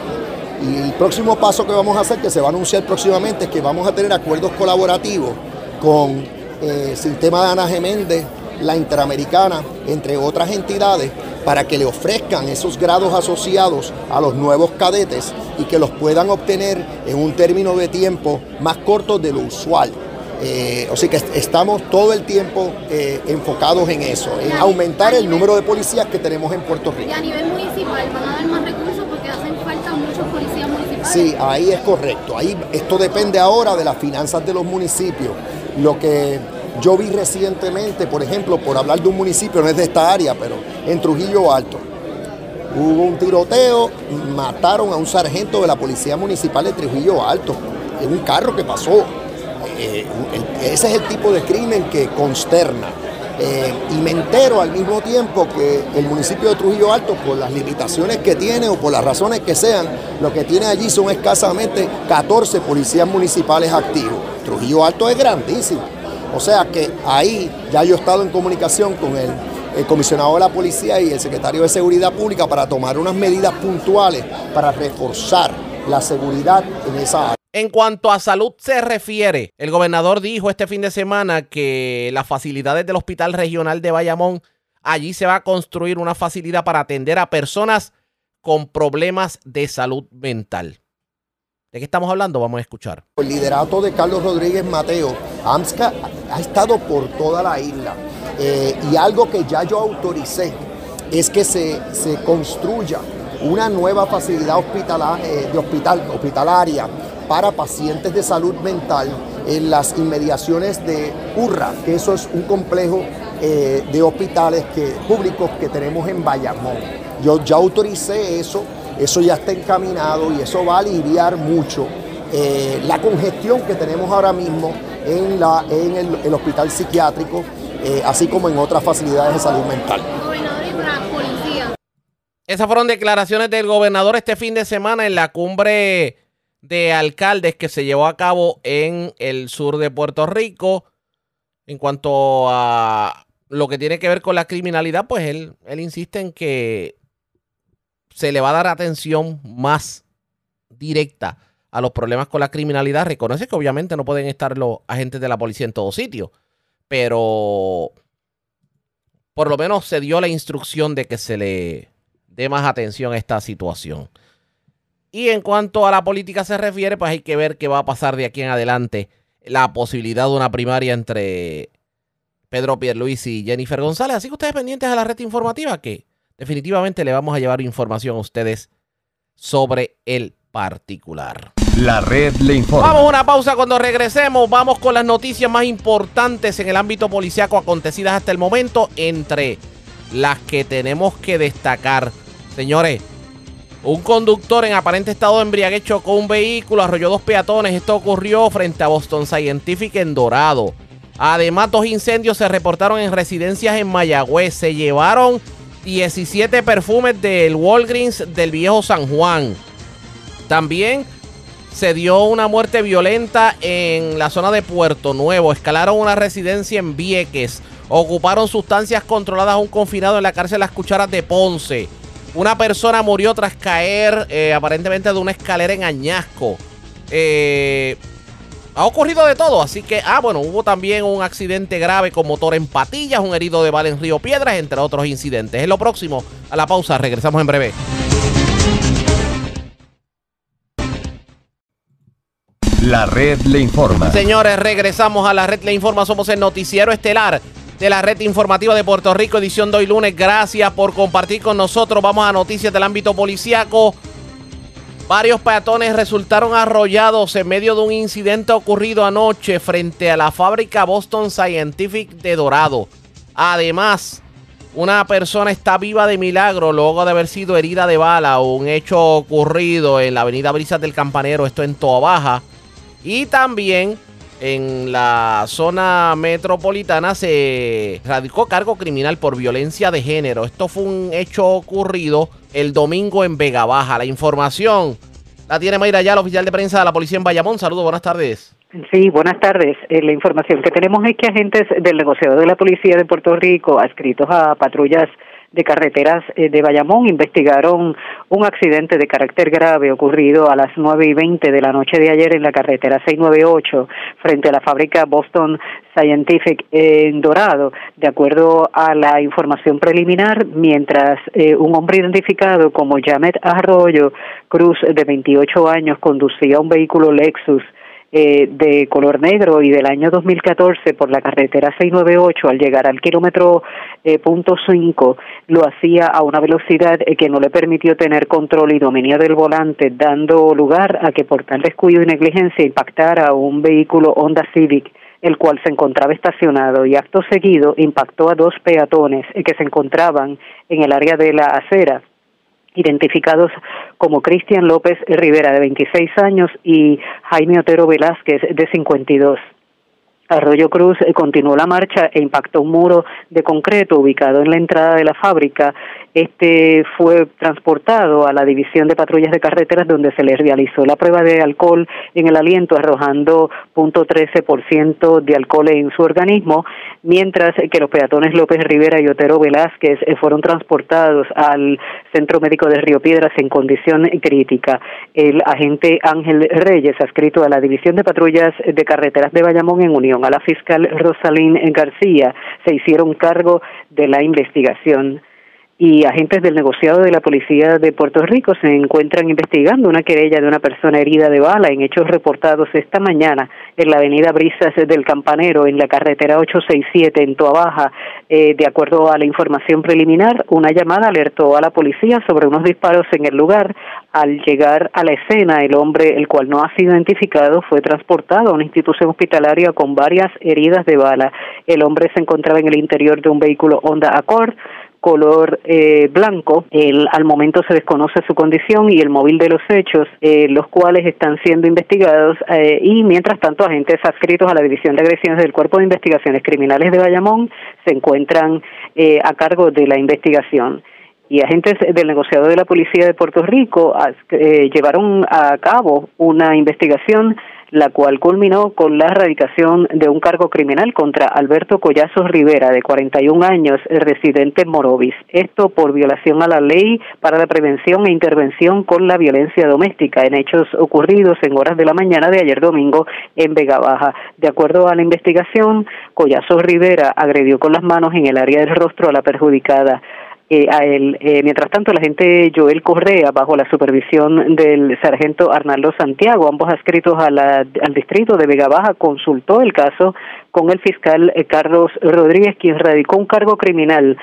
Y el próximo paso que vamos a hacer, que se va a anunciar próximamente, es que vamos a tener acuerdos colaborativos con eh, Sistema de Ana Geméndez, la Interamericana, entre otras entidades, para que le ofrezcan esos grados asociados a los nuevos cadetes y que los puedan obtener en un término de tiempo más corto de lo usual. Eh, o sea que est- estamos todo el tiempo eh, enfocados en eso, en aumentar el número de policías que tenemos en Puerto Rico. Y a nivel municipal, ¿van a dar más recursos porque hacen falta muchos policías municipales? Sí, ahí es correcto. Ahí esto depende ahora de las finanzas de los municipios. Lo que yo vi recientemente, por ejemplo, por hablar de un municipio, no es de esta área, pero en Trujillo Alto, hubo un tiroteo, mataron a un sargento de la Policía Municipal de Trujillo Alto, en un carro que pasó. Eh, ese es el tipo de crimen que consterna. Eh, y me entero al mismo tiempo que el municipio de Trujillo Alto, por las limitaciones que tiene o por las razones que sean, lo que tiene allí son escasamente 14 policías municipales activos. Trujillo Alto es grandísimo. O sea que ahí ya yo he estado en comunicación con el, el comisionado de la policía y el secretario de Seguridad Pública para tomar unas medidas puntuales para reforzar la seguridad en esa área. En cuanto a salud se refiere, el gobernador dijo este fin de semana que las facilidades del Hospital Regional de Bayamón, allí se va a construir una facilidad para atender a personas con problemas de salud mental. ¿De qué estamos hablando? Vamos a escuchar. El liderato de Carlos Rodríguez Mateo, AMSCA ha estado por toda la isla Eh, y algo que ya yo autoricé es que se, se construya una nueva facilidad hospitala- eh, de hospital, hospitalaria para pacientes de salud mental en las inmediaciones de URRA, que eso es un complejo eh, de hospitales que, públicos que tenemos en Bayamón. Yo ya autoricé eso, eso ya está encaminado y eso va a aliviar mucho eh, la congestión que tenemos ahora mismo en, la, en el, el hospital psiquiátrico, eh, así como en otras facilidades de salud mental. Esas fueron declaraciones del gobernador este fin de semana en la cumbre de alcaldes que se llevó a cabo en el sur de Puerto Rico. En cuanto a lo que tiene que ver con la criminalidad, pues él, él insiste en que se le va a dar atención más directa a los problemas con la criminalidad. Reconoce que obviamente no pueden estar los agentes de la policía en todo sitio, pero por lo menos se dio la instrucción de que se le dé más atención a esta situación. Y en cuanto a la política se refiere, pues hay que ver qué va a pasar de aquí en adelante. La posibilidad de una primaria entre Pedro Pierluisi y Jennifer González. Así que ustedes pendientes a la red informativa que definitivamente le vamos a llevar información a ustedes sobre el particular. La red le informa. Vamos a una pausa cuando regresemos. Vamos con las noticias más importantes en el ámbito policiaco acontecidas hasta el momento, entre las que tenemos que destacar. Señores, un conductor en aparente estado de embriaguez chocó un vehículo, arrolló dos peatones. Esto ocurrió frente a Boston Scientific en Dorado. Además, dos incendios se reportaron en residencias en Mayagüez. Se llevaron 17 perfumes del Walgreens del viejo San Juan. También se dio una muerte violenta en la zona de Puerto Nuevo. Escalaron una residencia en Vieques. Ocuparon sustancias controladas a un confinado en la cárcel Las Cucharas de Ponce. Una persona murió tras caer eh, aparentemente de una escalera en Añasco. Eh, ha ocurrido de todo, así que, ah, bueno, hubo también un accidente grave con motor en patillas, un herido de bala en Río Piedras, entre otros incidentes. Es lo próximo. A la pausa, regresamos en breve. La red le informa. Señores, regresamos a la red le informa. Somos el noticiero estelar de la red informativa de Puerto Rico, edición de hoy lunes. Gracias por compartir con nosotros. Vamos a noticias del ámbito policiaco. Varios peatones resultaron arrollados en medio de un incidente ocurrido anoche frente a la fábrica Boston Scientific de Dorado. Además, una persona está viva de milagro luego de haber sido herida de bala. Un hecho ocurrido en la avenida Brisas del Campanero, esto en Toa Baja. Y también en la zona metropolitana se radicó cargo criminal por violencia de género. Esto fue un hecho ocurrido el domingo en Vega Baja. La información la tiene Mayra ya, la oficial de prensa de la policía en Bayamón. Saludos, buenas tardes. Sí, buenas tardes. Eh, la información que tenemos es que agentes del negociador de la policía de Puerto Rico, adscritos a patrullas de carreteras eh, de Bayamón investigaron un accidente de carácter grave ocurrido a las nueve y veinte de la noche de ayer en la carretera 698 frente a la fábrica Boston Scientific en Dorado. De acuerdo a la información preliminar, mientras eh, un hombre identificado como Jamet Arroyo Cruz, de 28 años, conducía un vehículo Lexus eh, de color negro y del año 2014 por la carretera 698 al llegar al kilómetro eh, punto 5 lo hacía a una velocidad eh, que no le permitió tener control y dominio del volante dando lugar a que por tal descuido y negligencia impactara un vehículo Honda Civic el cual se encontraba estacionado y acto seguido impactó a dos peatones que se encontraban en el área de la acera identificados como Cristian López Rivera, de 26 años, y Jaime Otero Velázquez, de 52. Arroyo Cruz eh, continuó la marcha e impactó un muro de concreto ubicado en la entrada de la fábrica. Este fue transportado a la División de Patrullas de Carreteras donde se le realizó la prueba de alcohol en el aliento arrojando .13% de alcohol en su organismo, mientras que los peatones López Rivera y Otero Velázquez eh, fueron transportados al Centro Médico de Río Piedras en condición crítica. El agente Ángel Reyes, adscrito a la División de Patrullas de Carreteras de Bayamón en Unión a la fiscal Rosalín García se hicieron cargo de la investigación y agentes del negociado de la Policía de Puerto Rico se encuentran investigando una querella de una persona herida de bala en hechos reportados esta mañana en la avenida Brisas del Campanero, en la carretera 867 en Toa Eh, de acuerdo a la información preliminar, una llamada alertó a la policía sobre unos disparos en el lugar. Al llegar a la escena, el hombre, el cual no ha sido identificado, fue transportado a una institución hospitalaria con varias heridas de bala. El hombre se encontraba en el interior de un vehículo Honda Accord color eh, blanco. El, al momento se desconoce su condición y el móvil de los hechos, eh, los cuales están siendo investigados eh, y mientras tanto agentes adscritos a la División de Agresiones del Cuerpo de Investigaciones Criminales de Bayamón se encuentran a cargo de la investigación y agentes del negociador de la Policía de Puerto Rico llevaron a cabo una investigación la cual culminó con la erradicación de un cargo criminal contra Alberto Collazos Rivera, de 41 años, residente en Morovis. Esto por violación a la ley para la prevención e intervención con la violencia doméstica en hechos ocurridos en horas de la mañana de ayer domingo en Vega Baja. De acuerdo a la investigación, Collazos Rivera agredió con las manos en el área del rostro a la perjudicada. Eh, a él. Eh, mientras tanto, la agente Joel Correa, bajo la supervisión del sargento Arnaldo Santiago, ambos adscritos a la, al distrito de Vega Baja, consultó el caso con el fiscal eh, Carlos Rodríguez, quien radicó un cargo criminal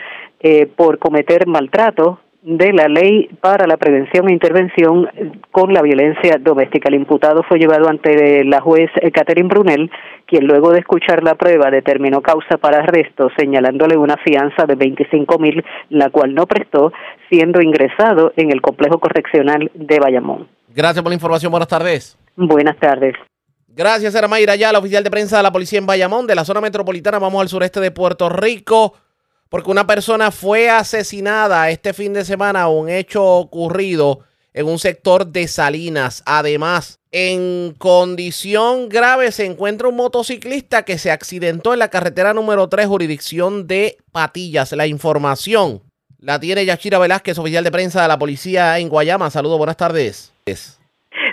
por cometer maltrato, de la Ley para la Prevención e Intervención con la Violencia Doméstica. El imputado fue llevado ante la juez Catherine Brunel, quien luego de escuchar la prueba determinó causa para arresto, señalándole una fianza de 25 mil, la cual no prestó, siendo ingresado en el complejo correccional de Bayamón. Gracias por la información. Buenas tardes. Buenas tardes. Gracias, era Mayra ya, la oficial de prensa de la policía en Bayamón, de la zona metropolitana. Vamos al sureste de Puerto Rico porque una persona fue asesinada este fin de semana, un hecho ocurrido en un sector de Salinas. Además, en condición grave se encuentra un motociclista que se accidentó en la carretera número 3, jurisdicción de Patillas. La información la tiene Yachira Velázquez, oficial de prensa de la policía en Guayama. Saludos, buenas tardes.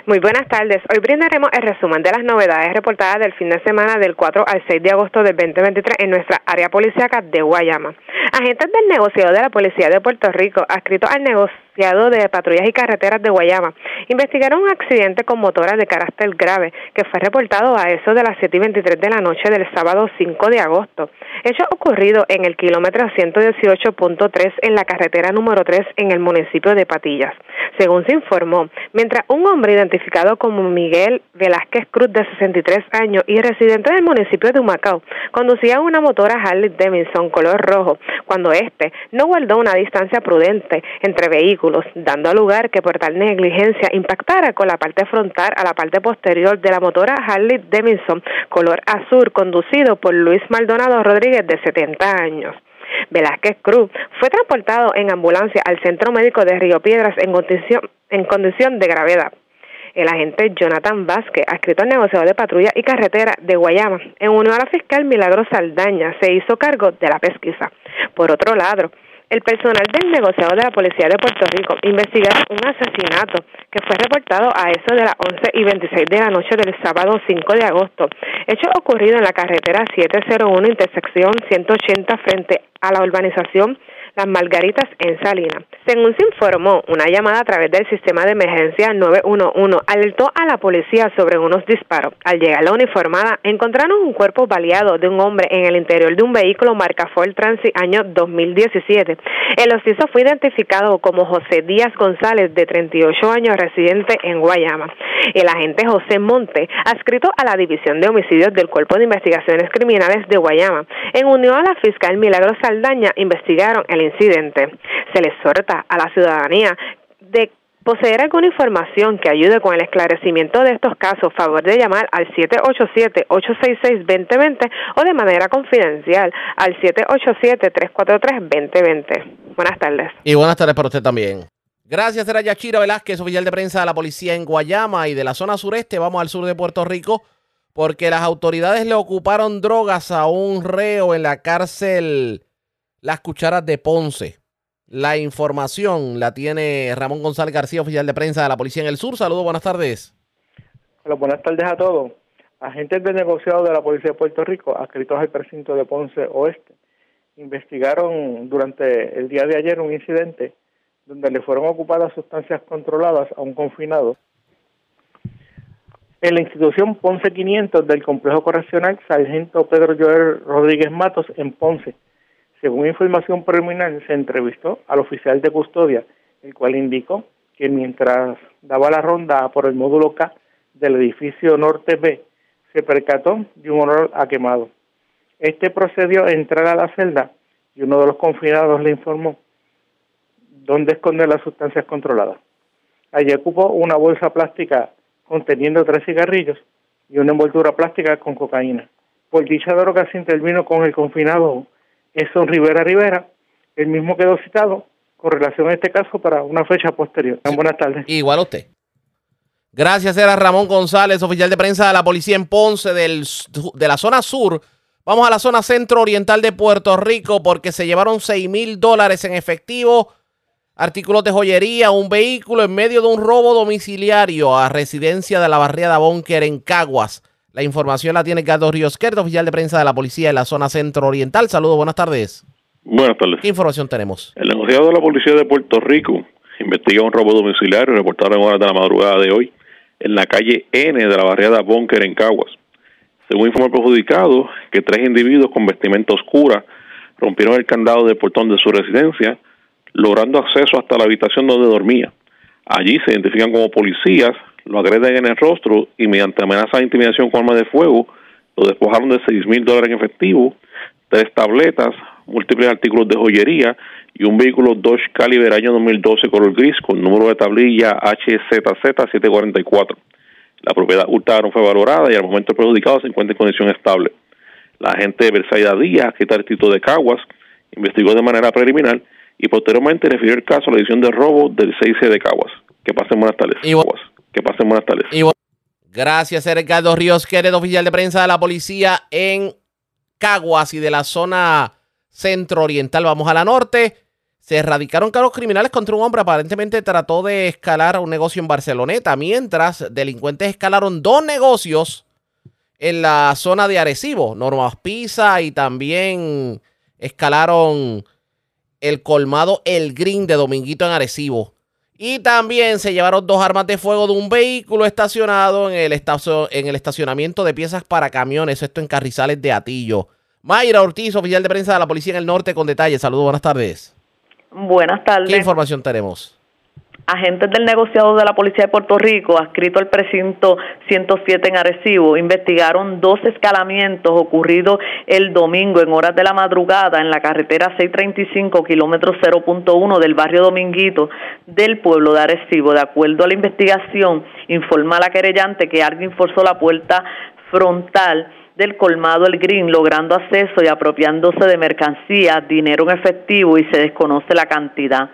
Muy buenas tardes. Hoy brindaremos el resumen de las novedades reportadas del fin de semana del 4 al 6 de agosto del 2023 en nuestra área policíaca de Guayama. Agentes del negociado de la Policía de Puerto Rico, adscritos al negocio de Patrullas y Carreteras de Guayama investigaron un accidente con motoras de carácter grave que fue reportado a eso de las 7 y 23 de la noche del sábado 5 de agosto. Hecho ocurrido en el kilómetro 118.3 en la carretera número 3 en el municipio de Patillas. Según se informó, mientras un hombre identificado como Miguel Velázquez Cruz de 63 años y residente del municipio de Humacao conducía una motora Harley Davidson color rojo cuando éste no guardó una distancia prudente entre vehículos dando lugar que por tal negligencia impactara con la parte frontal a la parte posterior de la motora Harley Davidson color azul conducido por Luis Maldonado Rodríguez de 70 años. Velázquez Cruz fue transportado en ambulancia al Centro Médico de Río Piedras en condición, en condición de gravedad. El agente Jonathan Vázquez, adscrito al negociador de patrulla y carretera de Guayama, en unión a la fiscal Milagro Saldaña, se hizo cargo de la pesquisa. Por otro lado, el personal del negociado de la Policía de Puerto Rico investigaron un asesinato que fue reportado a eso de las 11 y 26 de la noche del sábado 5 de agosto. Hecho ocurrido en la carretera 701 intersección 180 frente a la urbanización las Margaritas en Salinas. Según se informó, una llamada a través del sistema de emergencia 911 alertó a la policía sobre unos disparos. Al llegar la uniformada, encontraron un cuerpo baleado de un hombre en el interior de un vehículo marca Ford Transit año 2017. El occiso fue identificado como José Díaz González, de 38 años, residente en Guayama. El agente José Monte, adscrito a la División de Homicidios del Cuerpo de Investigaciones Criminales de Guayama, en unión a la fiscal Milagro Saldaña, investigaron el incidente. Se le exhorta a la ciudadanía de poseer alguna información que ayude con el esclarecimiento de estos casos, favor de llamar al 787-866-2020 o de manera confidencial al 787-343-2020. Buenas tardes. Y buenas tardes para usted también. Gracias, era Yachira Velázquez, oficial de prensa de la policía en Guayama y de la zona sureste. Vamos al sur de Puerto Rico porque las autoridades le ocuparon drogas a un reo en la cárcel las cucharas de Ponce. La información la tiene Ramón González García, oficial de prensa de la Policía en el Sur. Saludos, buenas tardes. Hola, buenas tardes a todos. Agentes de negociado de la Policía de Puerto Rico, adscritos al precinto de Ponce Oeste, investigaron durante el día de ayer un incidente donde le fueron ocupadas sustancias controladas a un confinado en la institución Ponce 500 del Complejo Correccional Sargento Pedro Joel Rodríguez Matos en Ponce según información preliminar, se entrevistó al oficial de custodia, el cual indicó que mientras daba la ronda por el módulo K del edificio Norte B, se percató de un olor a quemado. Este procedió a entrar a la celda y uno de los confinados le informó dónde esconder las sustancias controladas. Allí ocupó una bolsa plástica conteniendo tres cigarrillos y una envoltura plástica con cocaína. Por dicha droga se intervino con el confinado son Rivera Rivera, el mismo quedó citado con relación a este caso para una fecha posterior. Buenas tardes. Igual a usted. Gracias, era Ramón González, oficial de prensa de la policía en Ponce del, de la zona sur. Vamos a la zona centro-oriental de Puerto Rico porque se llevaron 6 mil dólares en efectivo, artículos de joyería, un vehículo en medio de un robo domiciliario a residencia de la barriada Bonker en Caguas. La información la tiene Gato Ríos oficial de prensa de la policía en la zona centro-oriental. Saludos, buenas tardes. Buenas tardes. ¿Qué información tenemos? El negociado de la policía de Puerto Rico investiga un robo domiciliario reportado en horas de la madrugada de hoy en la calle N de la barriada Bunker en Caguas. Según informó el perjudicado, que tres individuos con vestimenta oscura rompieron el candado del portón de su residencia, logrando acceso hasta la habitación donde dormía. Allí se identifican como policías, lo agreden en el rostro y mediante amenaza de intimidación con arma de fuego, lo despojaron de seis mil dólares en efectivo, tres tabletas, múltiples artículos de joyería y un vehículo Dodge Caliber año 2012 color gris con número de tablilla HZZ744. La propiedad hurtada fue valorada y al momento perjudicado se encuentra en condición estable. La agente de Versailles Díaz, que está el título de Caguas, investigó de manera preliminar y posteriormente refirió el caso a la edición de robo del 6C de Caguas. Que pasen buenas tardes. Caguas. Que pasen buenas tardes. Gracias, Ricardo Ríos, que oficial de prensa de la policía en Caguas y de la zona centro-oriental. Vamos a la norte. Se erradicaron cargos criminales contra un hombre aparentemente trató de escalar un negocio en Barceloneta, mientras delincuentes escalaron dos negocios en la zona de Arecibo, Normas Pisa y también escalaron el colmado El Green de Dominguito en Arecibo. Y también se llevaron dos armas de fuego de un vehículo estacionado en el, en el estacionamiento de piezas para camiones, esto en Carrizales de Atillo. Mayra Ortiz, oficial de prensa de la Policía en el Norte, con detalles. Saludos, buenas tardes. Buenas tardes. ¿Qué información tenemos? Agentes del negociado de la Policía de Puerto Rico, adscrito al precinto 107 en Arecibo, investigaron dos escalamientos ocurridos el domingo en horas de la madrugada en la carretera 635, kilómetro 0.1 del barrio Dominguito del pueblo de Arecibo. De acuerdo a la investigación, informa la querellante que alguien forzó la puerta frontal del colmado El Green, logrando acceso y apropiándose de mercancías, dinero en efectivo y se desconoce la cantidad.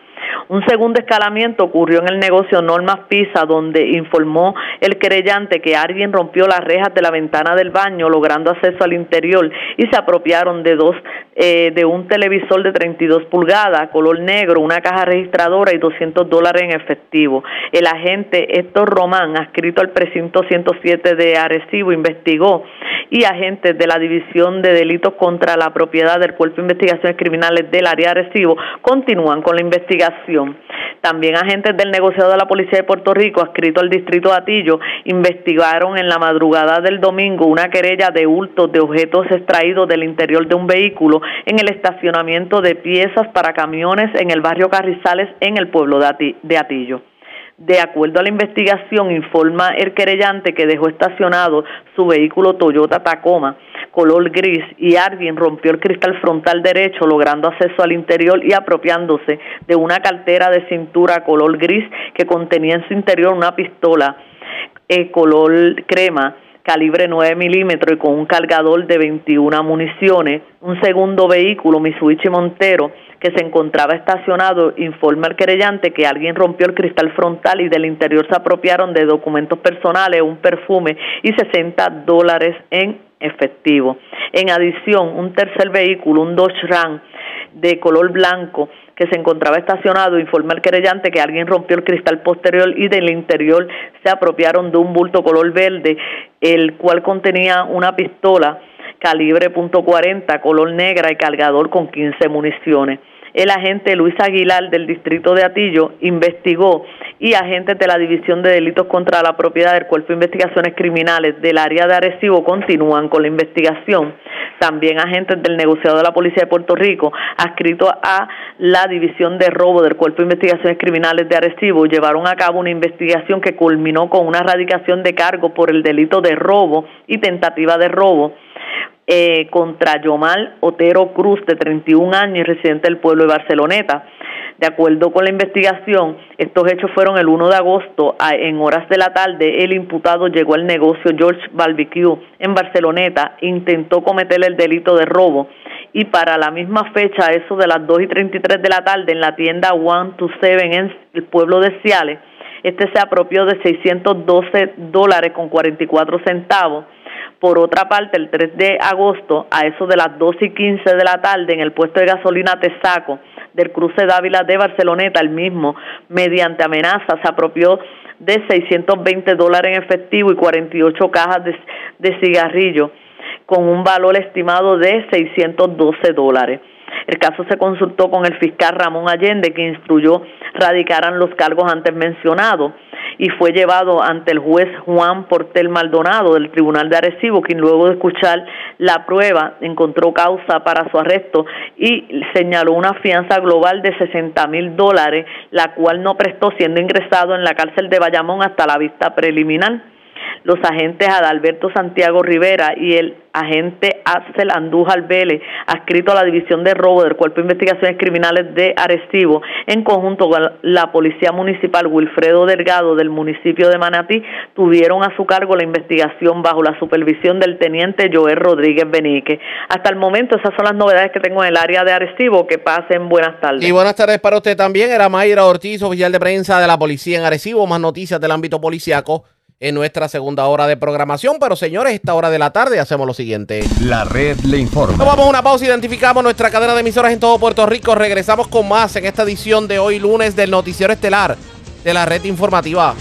Un segundo escalamiento ocurrió en el negocio Normas Pizza, donde informó el querellante que alguien rompió las rejas de la ventana del baño, logrando acceso al interior y se apropiaron de dos eh, de un televisor de 32 pulgadas, color negro, una caja registradora y 200 dólares en efectivo. El agente Héctor Román, adscrito al precinto 107 de Arecibo, investigó y agentes de la División de Delitos contra la Propiedad del Cuerpo de Investigaciones Criminales del área de Arecibo continúan con la investigación. También agentes del negociado de la Policía de Puerto Rico, adscrito al distrito de Atillo, investigaron en la madrugada del domingo una querella de hurtos de objetos extraídos del interior de un vehículo en el estacionamiento de piezas para camiones en el barrio Carrizales en el pueblo de Atillo. De acuerdo a la investigación, informa el querellante que dejó estacionado su vehículo Toyota Tacoma color gris y alguien rompió el cristal frontal derecho logrando acceso al interior y apropiándose de una cartera de cintura color gris que contenía en su interior una pistola eh, color crema calibre 9 milímetros y con un cargador de 21 municiones. Un segundo vehículo, Mitsubishi Montero, que se encontraba estacionado, informa al querellante que alguien rompió el cristal frontal y del interior se apropiaron de documentos personales, un perfume y 60 dólares en efectivo. En adición, un tercer vehículo, un Dodge Ram de color blanco, que se encontraba estacionado, informa al querellante que alguien rompió el cristal posterior y del interior se apropiaron de un bulto color verde, el cual contenía una pistola calibre .40, color negra y cargador con 15 municiones. El agente Luis Aguilar del distrito de Atillo investigó y agentes de la División de Delitos contra la Propiedad del Cuerpo de Investigaciones Criminales del área de Arecibo continúan con la investigación. También agentes del negociado de la Policía de Puerto Rico, adscrito a la División de Robo del Cuerpo de Investigaciones Criminales de Arecibo, llevaron a cabo una investigación que culminó con una erradicación de cargo por el delito de robo y tentativa de robo eh, contra Yomal Otero Cruz, de 31 años y residente del pueblo de Barceloneta. De acuerdo con la investigación, estos hechos fueron el 1 de agosto. en horas de la tarde, el imputado llegó al negocio George Barbecue en Barceloneta, intentó cometer el delito de robo y para la misma fecha, eso de las 2 y 33 de la tarde, en la tienda One to Seven en el pueblo de Ciales, Este se apropió de 612 dólares con 44 centavos. Por otra parte, el 3 de agosto, a eso de las 12 y 15 de la tarde, en el puesto de gasolina Tesaco del cruce Dávila de Barceloneta, el mismo, mediante amenaza, se apropió de 620 dólares en efectivo y 48 cajas de, de cigarrillos con un valor estimado de 612 dólares. El caso se consultó con el fiscal Ramón Allende, que instruyó radicaran los cargos antes mencionados y fue llevado ante el juez Juan Portel Maldonado del Tribunal de Arecibo, quien luego de escuchar la prueba encontró causa para su arresto y señaló una fianza global de 60 mil dólares, la cual no prestó siendo ingresado en la cárcel de Bayamón hasta la vista preliminar los agentes Adalberto Santiago Rivera y el agente Axel Andújar Vélez, adscrito a la División de Robo del Cuerpo de Investigaciones Criminales de Arecibo, en conjunto con la Policía Municipal Wilfredo Delgado del municipio de Manatí, tuvieron a su cargo la investigación bajo la supervisión del teniente Joel Rodríguez Benique. Hasta el momento esas son las novedades que tengo en el área de Arecibo. Que pasen buenas tardes. Y buenas tardes para usted también. Era Mayra Ortiz, oficial de prensa de la policía en Arecibo. Más noticias del ámbito policiaco en nuestra segunda hora de programación. Pero señores, esta hora de la tarde hacemos lo siguiente. La red le informa. Nos vamos a una pausa, identificamos nuestra cadena de emisoras en todo Puerto Rico. Regresamos con más en esta edición de hoy lunes del Noticiero Estelar de la red informativa.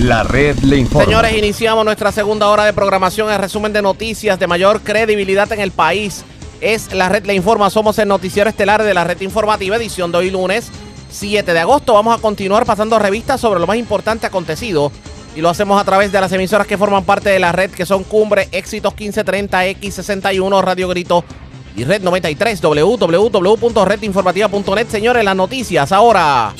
La red le informa. Señores, iniciamos nuestra segunda hora de programación. El resumen de noticias de mayor credibilidad en el país. Es la red le informa. Somos el Noticiero Estelar de la red informativa, edición de hoy lunes 7 de agosto. Vamos a continuar pasando revistas sobre lo más importante acontecido. Y lo hacemos a través de las emisoras que forman parte de la red, que son Cumbre, Éxitos 1530, X61, Radio Grito y Red 93, www.redinformativa.net. Señores, las noticias ahora.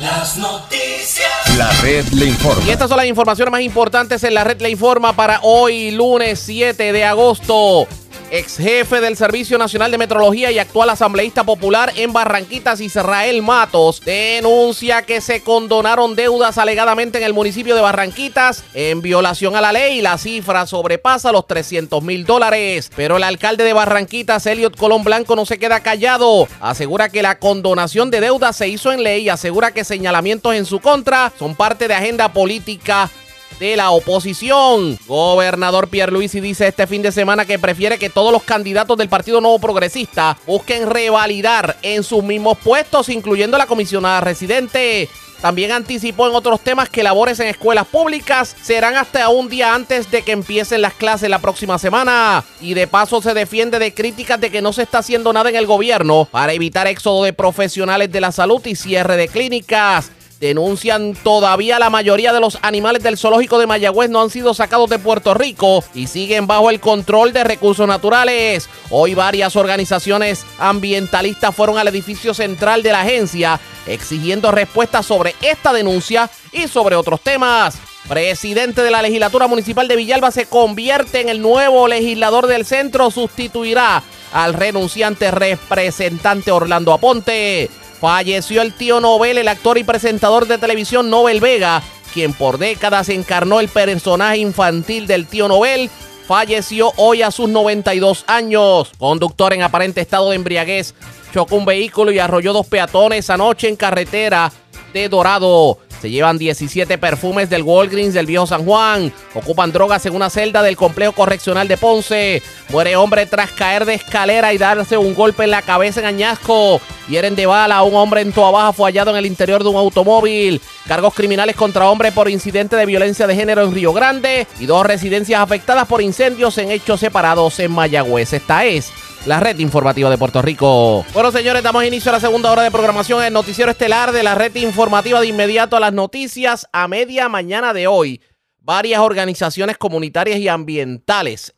Las noticias. La red le informa. Y estas son las informaciones más importantes en la red le informa para hoy, lunes 7 de agosto ex jefe del Servicio Nacional de Metrología y actual asambleísta popular en Barranquitas, Israel Matos, denuncia que se condonaron deudas alegadamente en el municipio de Barranquitas en violación a la ley. La cifra sobrepasa los 300 mil dólares. Pero el alcalde de Barranquitas, Elliot Colón Blanco, no se queda callado. Asegura que la condonación de deudas se hizo en ley y asegura que señalamientos en su contra son parte de agenda política de la oposición. Gobernador Pierluisi dice este fin de semana que prefiere que todos los candidatos del Partido Nuevo Progresista busquen revalidar en sus mismos puestos, incluyendo la comisionada residente. También anticipó en otros temas que labores en escuelas públicas serán hasta un día antes de que empiecen las clases la próxima semana. Y de paso se defiende de críticas de que no se está haciendo nada en el gobierno para evitar éxodo de profesionales de la salud y cierre de clínicas. Denuncian todavía la mayoría de los animales del zoológico de Mayagüez no han sido sacados de Puerto Rico y siguen bajo el control de recursos naturales. Hoy varias organizaciones ambientalistas fueron al edificio central de la agencia exigiendo respuestas sobre esta denuncia y sobre otros temas. Presidente de la legislatura municipal de Villalba se convierte en el nuevo legislador del centro, sustituirá al renunciante representante Orlando Aponte. Falleció el tío Nobel, el actor y presentador de televisión Nobel Vega, quien por décadas encarnó el personaje infantil del tío Nobel. Falleció hoy a sus 92 años. Conductor en aparente estado de embriaguez chocó un vehículo y arrolló dos peatones anoche en carretera de Dorado. Se llevan 17 perfumes del Walgreens del Viejo San Juan. Ocupan drogas en una celda del complejo correccional de Ponce. Muere hombre tras caer de escalera y darse un golpe en la cabeza en Añasco. Hieren de bala a un hombre en Toa Baja fue hallado en el interior de un automóvil. Cargos criminales contra hombre por incidente de violencia de género en Río Grande. Y dos residencias afectadas por incendios en hechos separados en Mayagüez. Esta es la red informativa de Puerto Rico. Bueno, señores, damos inicio a la segunda hora de programación en noticiero estelar de la red informativa de inmediato a las noticias a media mañana de hoy. Varias organizaciones comunitarias y ambientales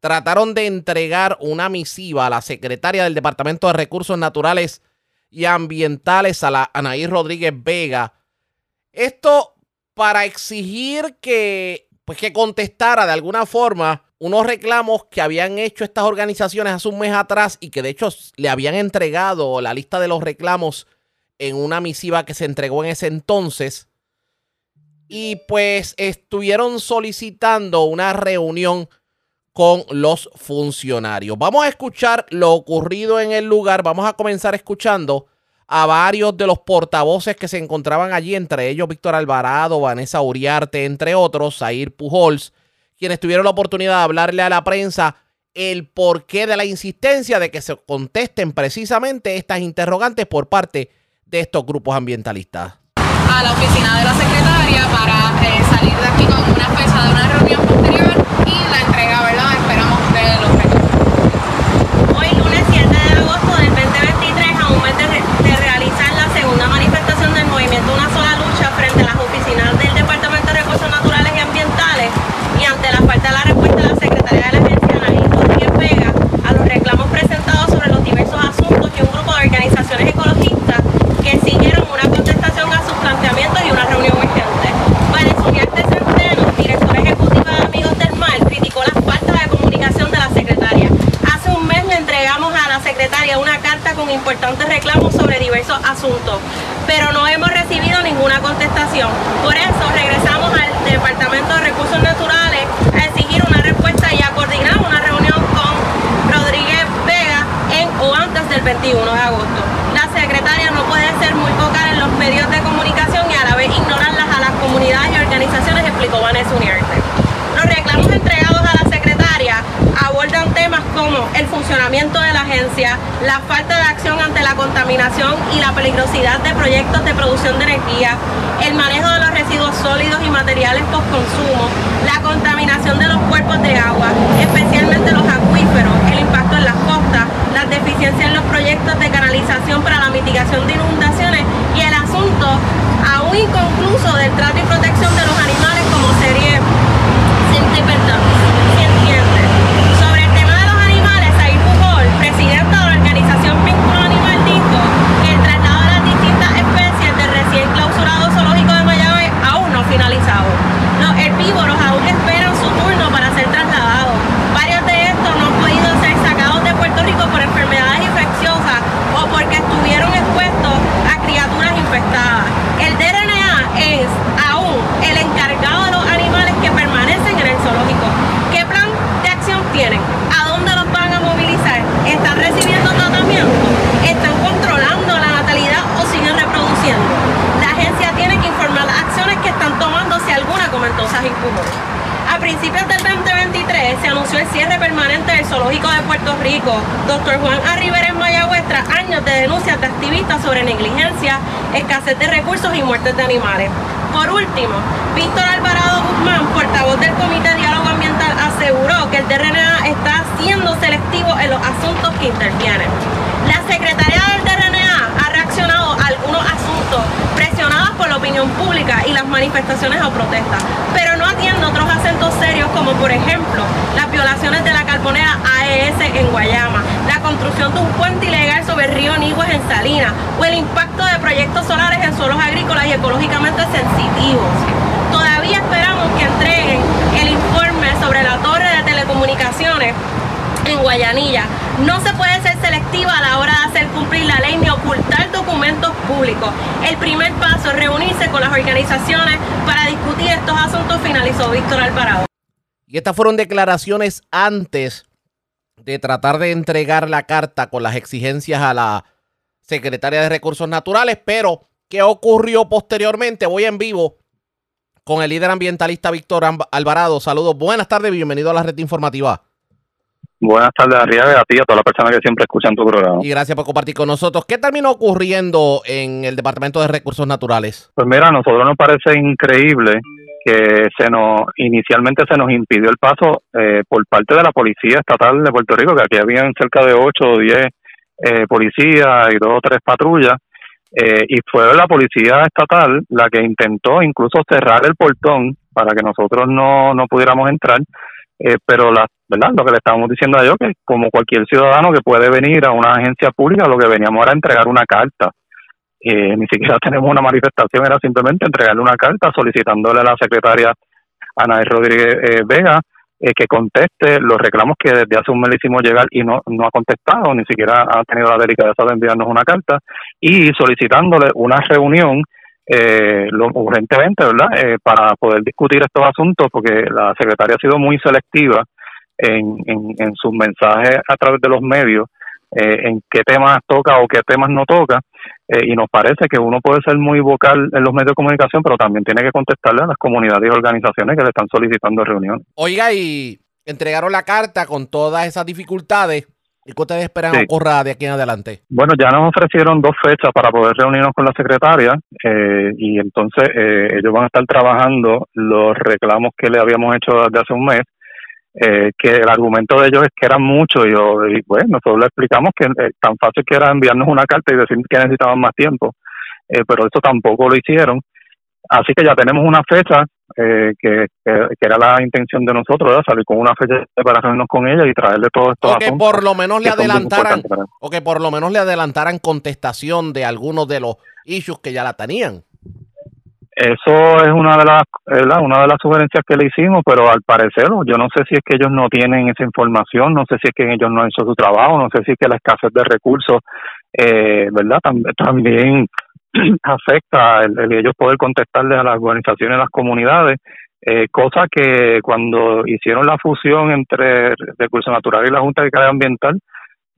trataron de entregar una misiva a la secretaria del Departamento de Recursos Naturales y Ambientales, a la Anaí Rodríguez Vega. Esto para exigir que, pues, que contestara de alguna forma unos reclamos que habían hecho estas organizaciones hace un mes atrás y que de hecho le habían entregado la lista de los reclamos en una misiva que se entregó en ese entonces. Y pues estuvieron solicitando una reunión con los funcionarios. Vamos a escuchar lo ocurrido en el lugar. Vamos a comenzar escuchando a varios de los portavoces que se encontraban allí, entre ellos Víctor Alvarado, Vanessa Uriarte, entre otros, Zair Pujols, quienes tuvieron la oportunidad de hablarle a la prensa el porqué de la insistencia de que se contesten precisamente estas interrogantes por parte de estos grupos ambientalistas. A la oficina de la secretaria para eh, salir de aquí con una fecha de una reunión posterior y la entrega, ¿verdad? Esperamos de los recursos. Hoy, lunes 7 de agosto del 2023, a un mes de, de realizar la segunda manifestación del movimiento Una Sola Lucha frente a las oficinas del Departamento de Recursos Naturales y Ambientales y ante la falta de la respuesta de la secretaria de la agencia, Anaí Rodríguez Vega, a los reclamos presentados sobre los diversos asuntos que un grupo de organizaciones ecologistas que exigieron una contestación a sus planteamientos y una reunión urgente. Vanessa Uriarte Centeno, directora ejecutiva de Amigos del Mar, criticó la falta de comunicación de la secretaria. Hace un mes le entregamos a la secretaria una carta con importantes reclamos sobre diversos asuntos, pero no hemos recibido ninguna contestación. Por eso regresamos al Departamento de Recursos Naturales a exigir una respuesta y a coordinar una reunión con Rodríguez Vega en o antes del 21 de agosto. La secretaria no puede ser muy vocal en los medios de comunicación y a la vez ignorarlas a las comunidades y organizaciones, explicó Vanessa Unierte. Los reclamos entregados abordan temas como el funcionamiento de la agencia, la falta de acción ante la contaminación y la peligrosidad de proyectos de producción de energía, el manejo de los residuos sólidos y materiales post-consumo, la contaminación de los cuerpos de agua, especialmente los acuíferos, el impacto en las costas, las deficiencias en los proyectos de canalización para la mitigación de inundaciones y el asunto aún inconcluso del trato y protección de los animales como serie cientiente. Organización Vínculo Animal, dijo que el traslado de las distintas especies del recién clausurado zoológico de Mayagüez aún no ha finalizado. Los herbívoros aún esperan su turno para ser trasladados. Varios de estos no han podido ser sacados de Puerto Rico por enfermedades infecciosas o porque estuvieron expuestos a criaturas infectadas. El DRNA es aún el encargado de los animales que permanecen en el zoológico. ¿Qué plan de acción tienen? ¿A dónde los van a movilizar? ¿Están recibiendo tratamiento? ¿Están controlando la natalidad o siguen reproduciendo? La agencia tiene que informar las acciones que están tomando si alguna comentó Sajid Pujol. A principios del 2023 se anunció el cierre permanente del zoológico de Puerto Rico. Doctor Juan A. Rivera en Mayagüez tras años de denuncias de activistas sobre negligencia, escasez de recursos y muertes de animales. Por último, Víctor Alvarado Guzmán, portavoz del Comité de Diálogo Ambiental, aseguró que el DRNA está siendo selectivo en los asuntos que intervienen. La secretaria del DRNA ha reaccionado a algunos asuntos presionados por la opinión pública y las manifestaciones o protestas, pero no atiende otros acentos serios como por ejemplo las violaciones de la carbonera AES en Guayama, la construcción de un puente ilegal sobre el río Niguas en Salinas o el impacto de proyectos solares en suelos agrícolas y ecológicamente sensitivos. Todavía esperamos que entreguen el informe sobre la torre de telecomunicaciones en Guayanilla. No se puede ser selectiva a la hora de hacer cumplir la ley ni ocultar documentos públicos. El primer paso es reunirse con las organizaciones para discutir estos asuntos, finalizó Víctor Alvarado. Y estas fueron declaraciones antes de tratar de entregar la carta con las exigencias a la secretaria de Recursos Naturales, pero ¿qué ocurrió posteriormente? Voy en vivo con el líder ambientalista Víctor Alvarado. Saludos, buenas tardes, bienvenido a la red informativa. Buenas tardes, Arriaga, a ti y a todas las personas que siempre escuchan tu programa. Y gracias por compartir con nosotros. ¿Qué terminó ocurriendo en el Departamento de Recursos Naturales? Pues mira, a nosotros nos parece increíble que se nos inicialmente se nos impidió el paso eh, por parte de la Policía Estatal de Puerto Rico, que aquí habían cerca de 8 o 10 eh, policías y dos o tres patrullas, eh, y fue la Policía Estatal la que intentó incluso cerrar el portón para que nosotros no, no pudiéramos entrar, eh, pero la, ¿verdad? lo que le estábamos diciendo a ellos, que como cualquier ciudadano que puede venir a una agencia pública, lo que veníamos era entregar una carta. Eh, ni siquiera tenemos una manifestación, era simplemente entregarle una carta solicitándole a la secretaria Ana Rodríguez eh, Vega eh, que conteste los reclamos que desde hace un mes le hicimos llegar y no, no ha contestado, ni siquiera ha tenido la delicadeza de enviarnos una carta, y solicitándole una reunión eh, lo, urgentemente, ¿verdad?, eh, para poder discutir estos asuntos, porque la secretaria ha sido muy selectiva en, en, sus mensajes a través de los medios, en qué temas toca o qué temas no toca, eh, y nos parece que uno puede ser muy vocal en los medios de comunicación, pero también tiene que contestarle a las comunidades y organizaciones que le están solicitando reuniones. Oiga, y entregaron la carta con todas esas dificultades. ¿Y qué ustedes esperan Sí. ocurra de aquí en adelante? Bueno, ya nos ofrecieron dos fechas para poder reunirnos con la secretaria eh, y entonces eh, ellos van a estar trabajando los reclamos que le habíamos hecho desde hace un mes, eh, que el argumento de ellos es que eran muchos y, yo, y bueno, nosotros le explicamos que eh, tan fácil que era enviarnos una carta y decir que necesitaban más tiempo, eh, pero eso tampoco lo hicieron. Así que ya tenemos una fecha eh, que, que, que era la intención de nosotros, ¿verdad? salir con una fecha para reunirnos con ella y traerle todo esto. O que por lo menos le adelantaran, o que por lo menos le adelantaran contestación de algunos de los issues que ya la tenían. Eso es una de las una de las sugerencias que le hicimos, pero al parecer yo no sé si es que ellos no tienen esa información, no sé si es que ellos no han hecho su trabajo, no sé si es que la escasez de recursos, eh, verdad, Tam- también afecta el, el ellos poder contestarle a las organizaciones, a las comunidades, eh, cosa que cuando hicieron la fusión entre Recursos Naturales y la Junta de Calidad Ambiental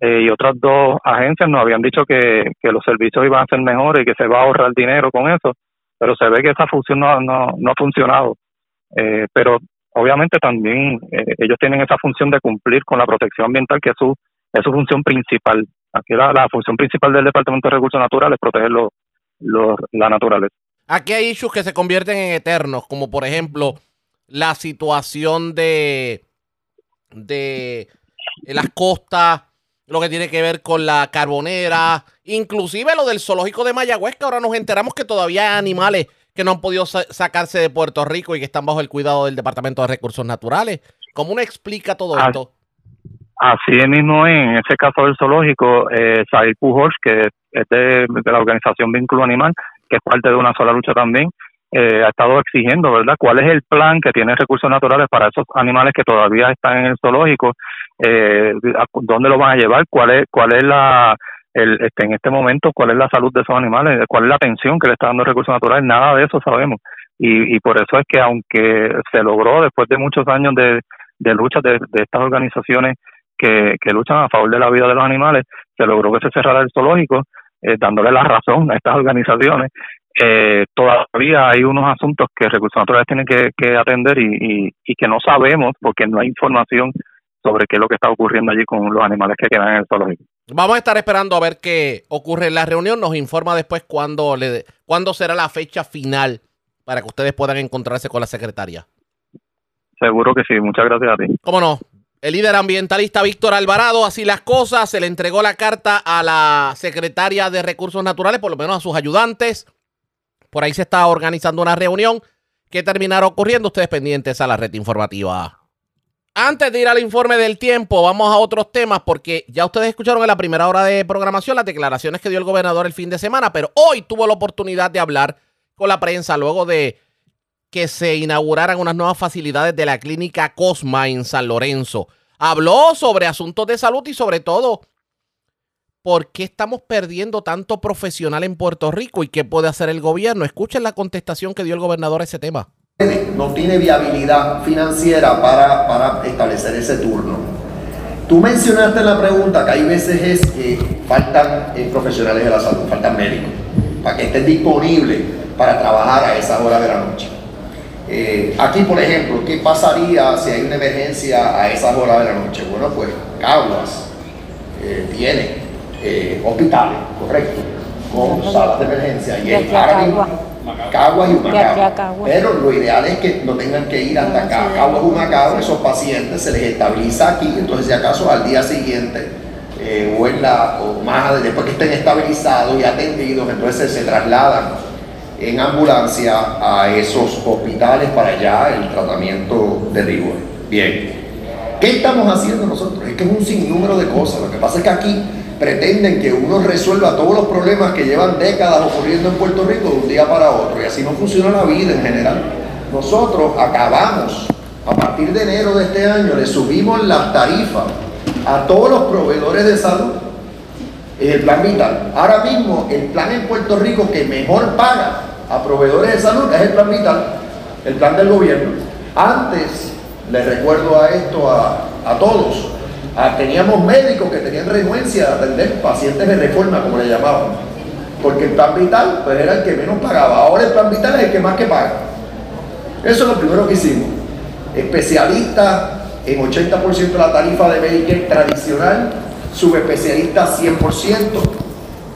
eh, y otras dos agencias nos habían dicho que, que los servicios iban a ser mejores y que se va a ahorrar dinero con eso pero se ve que esa función no, no, no ha funcionado. Eh, pero obviamente también eh, ellos tienen esa función de cumplir con la protección ambiental, que es su, es su función principal. Aquí la, función principal del Departamento de Recursos Naturales es proteger los, los, la naturaleza. Aquí hay issues que se convierten en eternos, como por ejemplo la situación de, de las costas, lo que tiene que ver con la carbonera, inclusive lo del zoológico de Mayagüez, que ahora nos enteramos que todavía hay animales que no han podido sa- sacarse de Puerto Rico y que están bajo el cuidado del Departamento de Recursos Naturales. ¿Cómo uno explica todo Ah, esto? Así mismo en ese caso del zoológico, eh, Said Pujols, que es de, de la organización Vínculo Animal, que es parte de una sola lucha también, eh, ha estado exigiendo, ¿verdad? ¿Cuál es el plan que tiene recursos naturales para esos animales que todavía están en el zoológico? Eh, ¿Dónde lo van a llevar? ¿Cuál es, cuál es la, el, este, en este momento, cuál es la salud de esos animales? ¿Cuál es la atención que le está dando recursos naturales? Nada de eso sabemos. Y, y por eso es que aunque se logró después de muchos años de, de lucha de, de estas organizaciones que, que luchan a favor de la vida de los animales, se logró que se cerrara el zoológico, eh, dándole la razón a estas organizaciones. Eh, todavía hay unos asuntos que Recursos Naturales tienen que, que atender y, y, y que no sabemos porque no hay información sobre qué es lo que está ocurriendo allí con los animales que quedan en el zoológico. Vamos a estar esperando a ver qué ocurre en la reunión. Nos informa después cuándo, le, cuándo será la fecha final para que ustedes puedan encontrarse con la secretaria. Seguro que sí. Muchas gracias a ti. ¿Cómo no? El líder ambientalista Víctor Alvarado, así las cosas, se le entregó la carta a la secretaria de Recursos Naturales, por lo menos a sus ayudantes. Por ahí se está organizando una reunión que terminará ocurriendo. Ustedes pendientes a la red informativa. Antes de ir al informe del tiempo, vamos a otros temas porque ya ustedes escucharon en la primera hora de programación las declaraciones que dio el gobernador el fin de semana, pero hoy tuvo la oportunidad de hablar con la prensa luego de que se inauguraran unas nuevas facilidades de la clínica Cosma en San Lorenzo. Habló sobre asuntos de salud y sobre todo por qué estamos perdiendo tanto profesional en Puerto Rico y qué puede hacer el gobierno. Escuchen la contestación que dio el gobernador a ese tema. no tiene viabilidad financiera para, para establecer ese turno. Tú mencionaste en la pregunta que hay veces es que faltan eh, profesionales de la salud, faltan médicos, para que estén disponibles para trabajar a esas horas de la noche. Eh, aquí, por ejemplo, ¿qué pasaría si hay una emergencia a esas horas de la noche? Bueno, pues Caguas eh, tiene eh, hospitales, correcto, con salas de emergencia. Y mismo, Caguas. Y Humacao. Pero lo ideal es que no tengan que ir hasta acá. Caguas Humacao, esos pacientes se les estabiliza aquí, entonces si acaso al día siguiente eh, o, en la, o más después que estén estabilizados y atendidos, entonces se trasladan en ambulancia a esos hospitales para allá el tratamiento de rigor. Bien. ¿Qué estamos haciendo nosotros? Es que es un sinnúmero de cosas. Lo que pasa es que aquí pretenden que uno resuelva todos los problemas que llevan décadas ocurriendo en Puerto Rico de un día para otro. Y así no funciona la vida en general. Nosotros acabamos, a partir de enero de este año, le subimos las tarifas a todos los proveedores de salud. Es el plan vital. Ahora mismo, el plan en Puerto Rico que mejor paga a proveedores de salud es el plan vital, el plan del gobierno. Antes, les recuerdo a esto a, a todos, ah, teníamos médicos que tenían renuencia de atender pacientes de reforma, como le llamaban. porque el plan vital pues, era el que menos pagaba. Ahora el plan vital es el que más que paga. Eso es lo primero que hicimos. Especialista en 80% de la tarifa de Medicare tradicional, subespecialista 100%.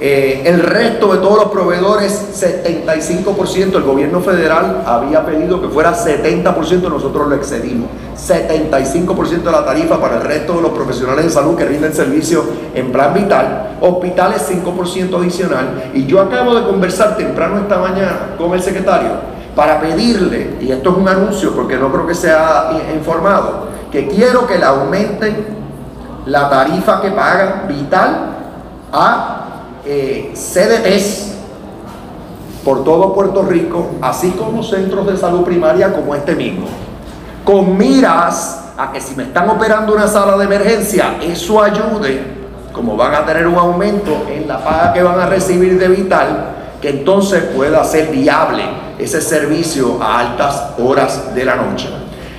Eh, el resto de todos los proveedores, 75%, el gobierno federal había pedido que fuera 70%, nosotros lo excedimos. 75% de la tarifa para el resto de los profesionales de salud que rinden servicio en plan vital, hospitales 5% adicional. Y yo acabo de conversar temprano esta mañana con el secretario para pedirle, y esto es un anuncio porque no creo que sea informado, que quiero que le aumenten la tarifa que paga vital a eh, CDTs por todo Puerto Rico, así como centros de salud primaria como este mismo, con miras a que si me están operando una sala de emergencia, eso ayude, como van a tener un aumento en la paga que van a recibir de Vital, que entonces pueda ser viable ese servicio a altas horas de la noche.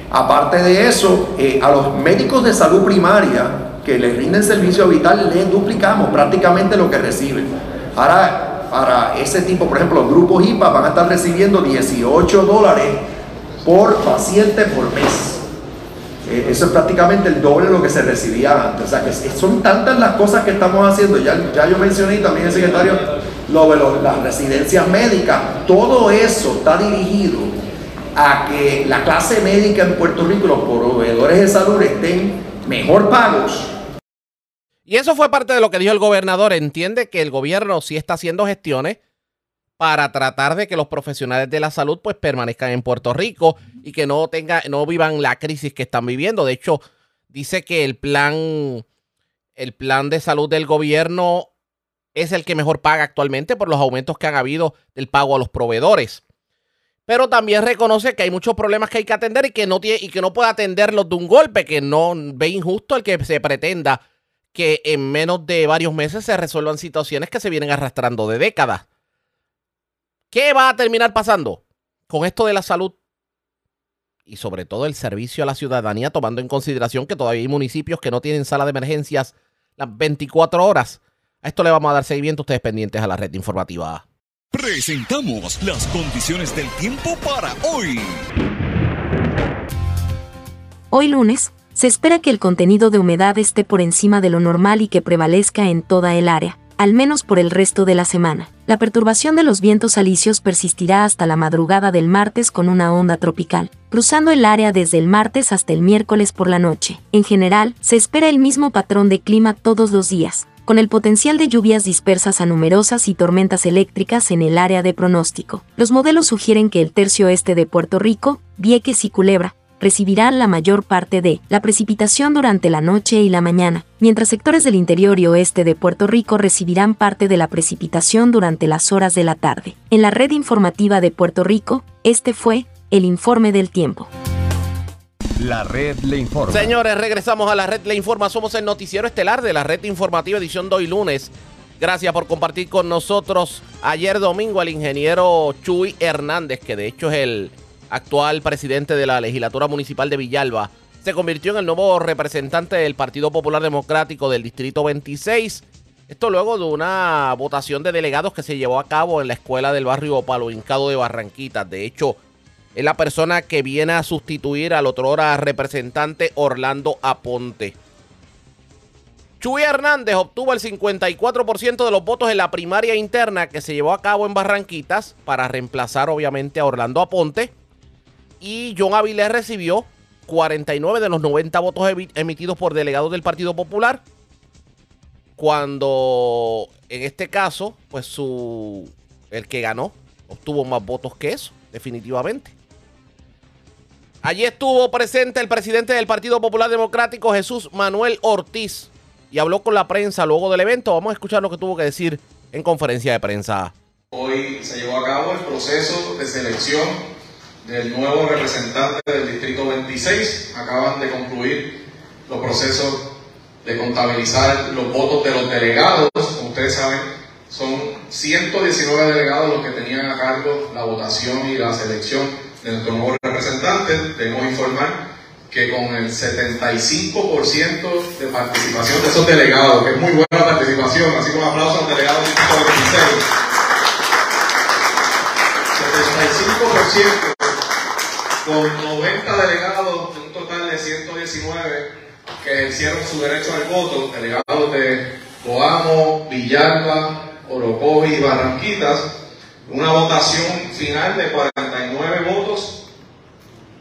Aparte de eso, eh, a los médicos de salud primaria que les rinden servicio vital, les duplicamos prácticamente lo que reciben. Ahora, para ese tipo, por ejemplo, los grupos IPA van a estar recibiendo 18 dólares por paciente por mes. Eh, eso es prácticamente el doble de lo que se recibía antes. O sea, que son tantas las cosas que estamos haciendo. Ya, ya yo mencioné también el secretario lo de las residencias médicas. Todo eso está dirigido a que la clase médica en Puerto Rico, los proveedores de salud estén mejor pagos y eso fue parte de lo que dijo el gobernador. Entiende que el gobierno sí está haciendo gestiones para tratar de que los profesionales de la salud pues permanezcan en Puerto Rico y que no tenga, no vivan la crisis que están viviendo. De hecho, dice que el plan, el plan de salud del gobierno es el que mejor paga actualmente por los aumentos que han habido del pago a los proveedores. Pero también reconoce que hay muchos problemas que hay que atender y que no tiene, y que no puede atenderlos de un golpe, que no ve injusto el que se pretenda que en menos de varios meses se resuelvan situaciones que se vienen arrastrando de décadas. ¿Qué va a terminar pasando con esto de la salud? Y sobre todo el servicio a la ciudadanía, tomando en consideración que todavía hay municipios que no tienen sala de emergencias las 24 horas. A esto le vamos a dar seguimiento ustedes pendientes a la red informativa. Presentamos las condiciones del tiempo para hoy. Hoy lunes, se espera que el contenido de humedad esté por encima de lo normal y que prevalezca en toda el área, al menos por el resto de la semana. La perturbación de los vientos alisios persistirá hasta la madrugada del martes con una onda tropical, cruzando el área desde el martes hasta el miércoles por la noche. En general, se espera el mismo patrón de clima todos los días, con el potencial de lluvias dispersas a numerosas y tormentas eléctricas en el área de pronóstico. Los modelos sugieren que el tercio este de Puerto Rico, Vieques y Culebra, recibirán la mayor parte de la precipitación durante la noche y la mañana, mientras sectores del interior y oeste de Puerto Rico recibirán parte de la precipitación durante las horas de la tarde. En la red informativa de Puerto Rico, este fue el informe del tiempo. La red le informa. Señores, regresamos a la red le informa. Somos el noticiero estelar de la red informativa edición de hoy lunes. Gracias por compartir con nosotros ayer domingo al ingeniero Chuy Hernández, que de hecho es el actual presidente de la legislatura municipal de Villalba, se convirtió en el nuevo representante del Partido Popular Democrático del Distrito 26. Esto luego de una votación de delegados que se llevó a cabo en la escuela del barrio Palo Hincado de Barranquitas. De hecho, es la persona que viene a sustituir al otro hora representante Orlando Aponte. Chuy Hernández obtuvo el 54% de los votos en la primaria interna que se llevó a cabo en Barranquitas para reemplazar obviamente a Orlando Aponte y John Avilés recibió 49 de los 90 votos emitidos por delegados del Partido Popular. Cuando en este caso, pues su el que ganó obtuvo más votos que eso, definitivamente. Allí estuvo presente el presidente del Partido Popular Democrático, Jesús Manuel Ortiz, y habló con la prensa luego del evento. Vamos a escuchar lo que tuvo que decir en conferencia de prensa. Hoy se llevó a cabo el proceso de selección del nuevo representante del Distrito 26. Acaban de concluir los procesos de contabilizar los votos de los delegados. Como ustedes saben, son 119 delegados los que tenían a cargo la votación y la selección de nuestro nuevo representante. Debemos informar que con el 75% de participación de esos delegados, que es muy buena participación, así como aplausos al delegado del Distrito 26 65% con 90 delegados de un total de 119 que ejercieron su derecho al voto, delegados de Coamo, Villalba, Orocovi y Barranquitas, una votación final de 49 votos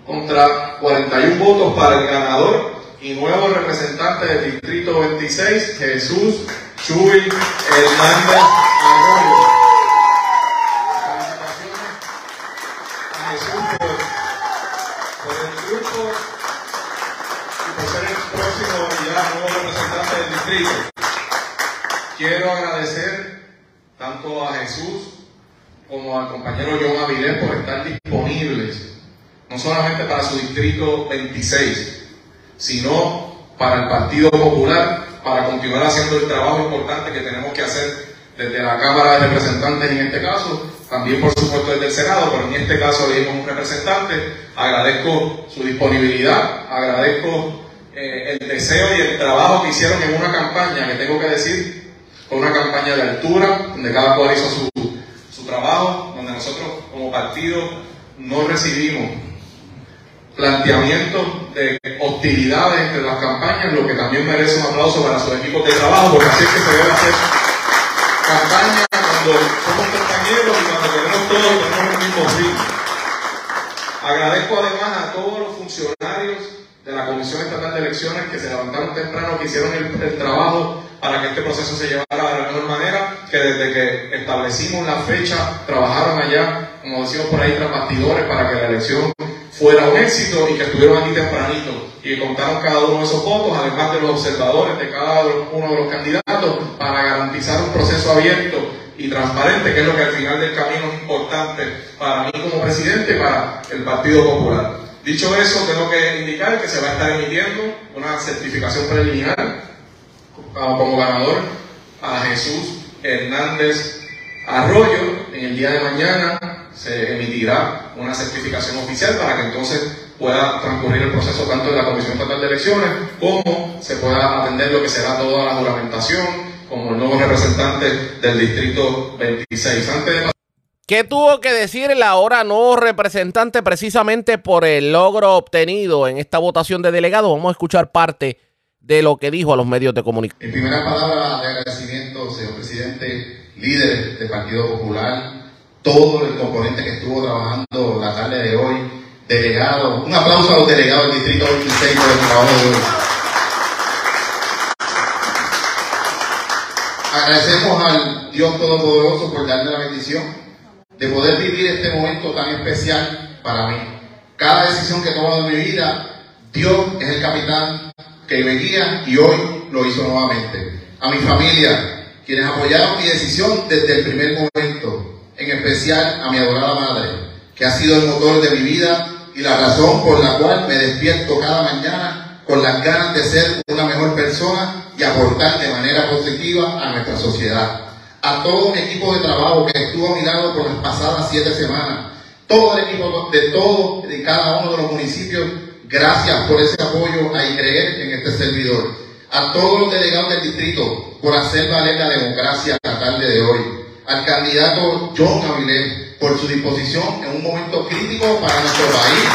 contra 41 votos para el ganador y nuevo representante del Distrito 26, Jesús Chuy Hernández Arroyo. Felicitaciones a Jesús por, por el triunfo y por ser el próximo ya nuevo representante del distrito. Quiero agradecer tanto a Jesús como al compañero John Avilés por estar disponibles, no solamente para su distrito 26, sino para el Partido Popular, para continuar haciendo el trabajo importante que tenemos que hacer desde la Cámara de Representantes en este caso, también por supuesto desde el Senado, pero en este caso le dimos un representante. Agradezco su disponibilidad, agradezco eh, el deseo y el trabajo que hicieron en una campaña que tengo que decir, fue una campaña de altura, donde cada cual hizo su trabajo, donde nosotros como partido no recibimos planteamientos de hostilidades entre las campañas, lo que también merece un aplauso para sus equipos de trabajo, porque así es que se debe hacer campaña cuando somos compañeros y cuando queremos todos tenemos el mismo ritmo. Agradezco además a todos los funcionarios de la Comisión Estatal de Elecciones que se levantaron temprano, que hicieron el trabajo para que este proceso se llevara de la mejor manera, que desde que establecimos la fecha trabajaron allá, como decimos por ahí, tras para que la elección fuera un éxito y que estuvieron aquí tempranito y que contaron cada uno de esos votos, además de los observadores de cada uno de los candidatos, para garantizar un proceso abierto y transparente, que es lo que al final del camino es importante para mí como presidente y para el Partido Popular. Dicho eso, tengo que indicar que se va a estar emitiendo una certificación preliminar como ganador a Jesús Hernández Arroyo. En el día de mañana se emitirá una certificación oficial para que entonces pueda transcurrir el proceso tanto de la Comisión Estatal de Elecciones como se pueda atender lo que será toda la juramentación como el nuevo representante del Distrito 26. Antes de ¿Qué tuvo que decir el ahora nuevo representante precisamente por el logro obtenido en esta votación de delegados? Vamos a escuchar parte de lo que dijo a los medios de comunicación. En primera palabra de agradecimiento, señor presidente, líder del Partido Popular, todo el componente que estuvo trabajando la tarde de hoy, delegado, un aplauso a los delegados del Distrito 26 por el trabajo de hoy. Agradecemos al Dios Todopoderoso por darme la bendición de poder vivir este momento tan especial para mí. Cada decisión que he tomado en mi vida, Dios es el capitán que me guía y hoy lo hizo nuevamente. A mi familia, quienes apoyaron mi decisión desde el primer momento, en especial a mi adorada madre, que ha sido el motor de mi vida y la razón por la cual me despierto cada mañana con las ganas de ser una mejor persona y aportar de manera positiva a nuestra sociedad. A todo mi equipo de trabajo que estuvo a mi lado por las pasadas siete semanas, todo el equipo de todo, de cada uno de los municipios, gracias por ese apoyo y creer en este servidor. A todos los delegados del distrito por hacer valer la democracia la tarde de hoy. Al candidato John Avilés por su disposición en un momento crítico para nuestro país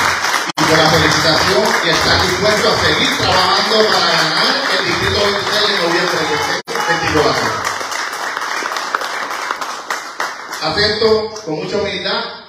y por la felicitación y estar dispuesto a seguir trabajando para ganar el distrito 26 de noviembre del 24. Acepto con mucha humildad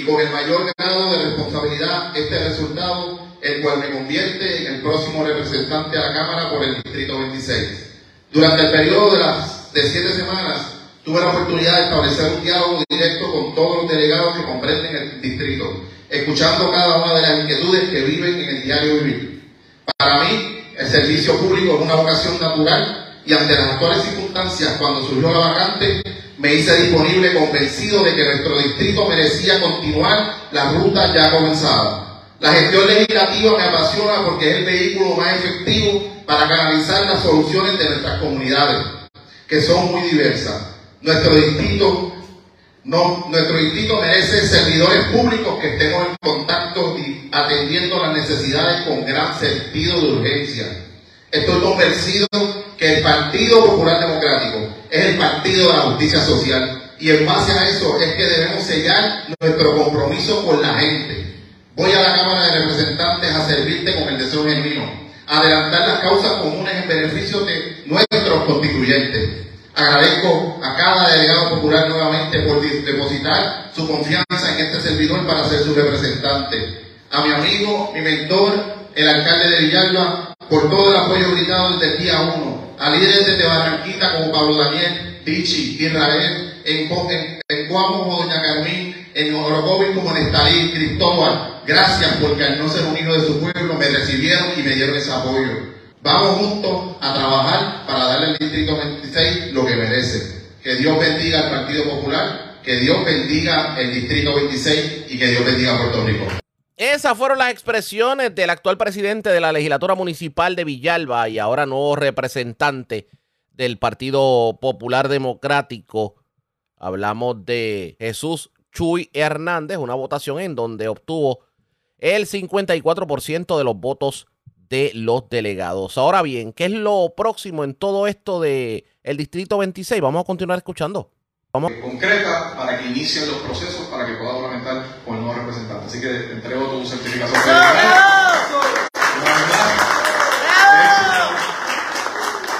y con el mayor grado de responsabilidad este resultado, el cual me convierte en el próximo representante a la Cámara por el Distrito 26. Durante el periodo de las de siete semanas, tuve la oportunidad de establecer un diálogo directo con todos los delegados que comprenden el distrito, escuchando cada una de las inquietudes que viven en el diario vivir. Para mí, el servicio público es una vocación natural y ante las actuales circunstancias, cuando surgió la vacante, me hice disponible convencido de que nuestro distrito merecía continuar la ruta ya comenzada. La gestión legislativa me apasiona porque es el vehículo más efectivo para canalizar las soluciones de nuestras comunidades, que son muy diversas. Nuestro distrito, nuestro distrito merece servidores públicos que estemos en contacto y atendiendo las necesidades con gran sentido de urgencia. Estoy convencido que el Partido Popular Democrático es el partido de la justicia social Y en base a eso es que debemos sellar nuestro compromiso con la gente. Voy a la Cámara de Representantes a servirte con el deseo genuino, adelantar las causas comunes en beneficio de nuestros constituyentes. Agradezco a cada delegado popular nuevamente por depositar su confianza en este servidor para ser su representante. A mi amigo, mi mentor, el alcalde de Villalba, por todo el apoyo brindado desde el día uno. A líderes desde Barranquita como Pablo Daniel, Pichi, Israel, en, en, en Cuamo, Doña Carmín, en Orocovis como Nestalí, Cristóbal. Gracias porque al no ser unido de su pueblo me recibieron y me dieron ese apoyo. Vamos juntos a trabajar para darle al Distrito 26 lo que merece. Que Dios bendiga al Partido Popular, que Dios bendiga el Distrito 26 y que Dios bendiga a Puerto Rico. Esas fueron las expresiones del actual presidente de la legislatura municipal de Villalba y ahora nuevo representante del Partido Popular Democrático. Hablamos de Jesús Chuy Hernández, una votación en donde obtuvo el 54% de los votos de los delegados. Ahora bien, ¿qué es lo próximo en todo esto de el Distrito 26? Vamos a continuar escuchando. Concreta para que inicien los procesos para que pueda ornamentar con el nuevo representante. Así que entrego tu certificación.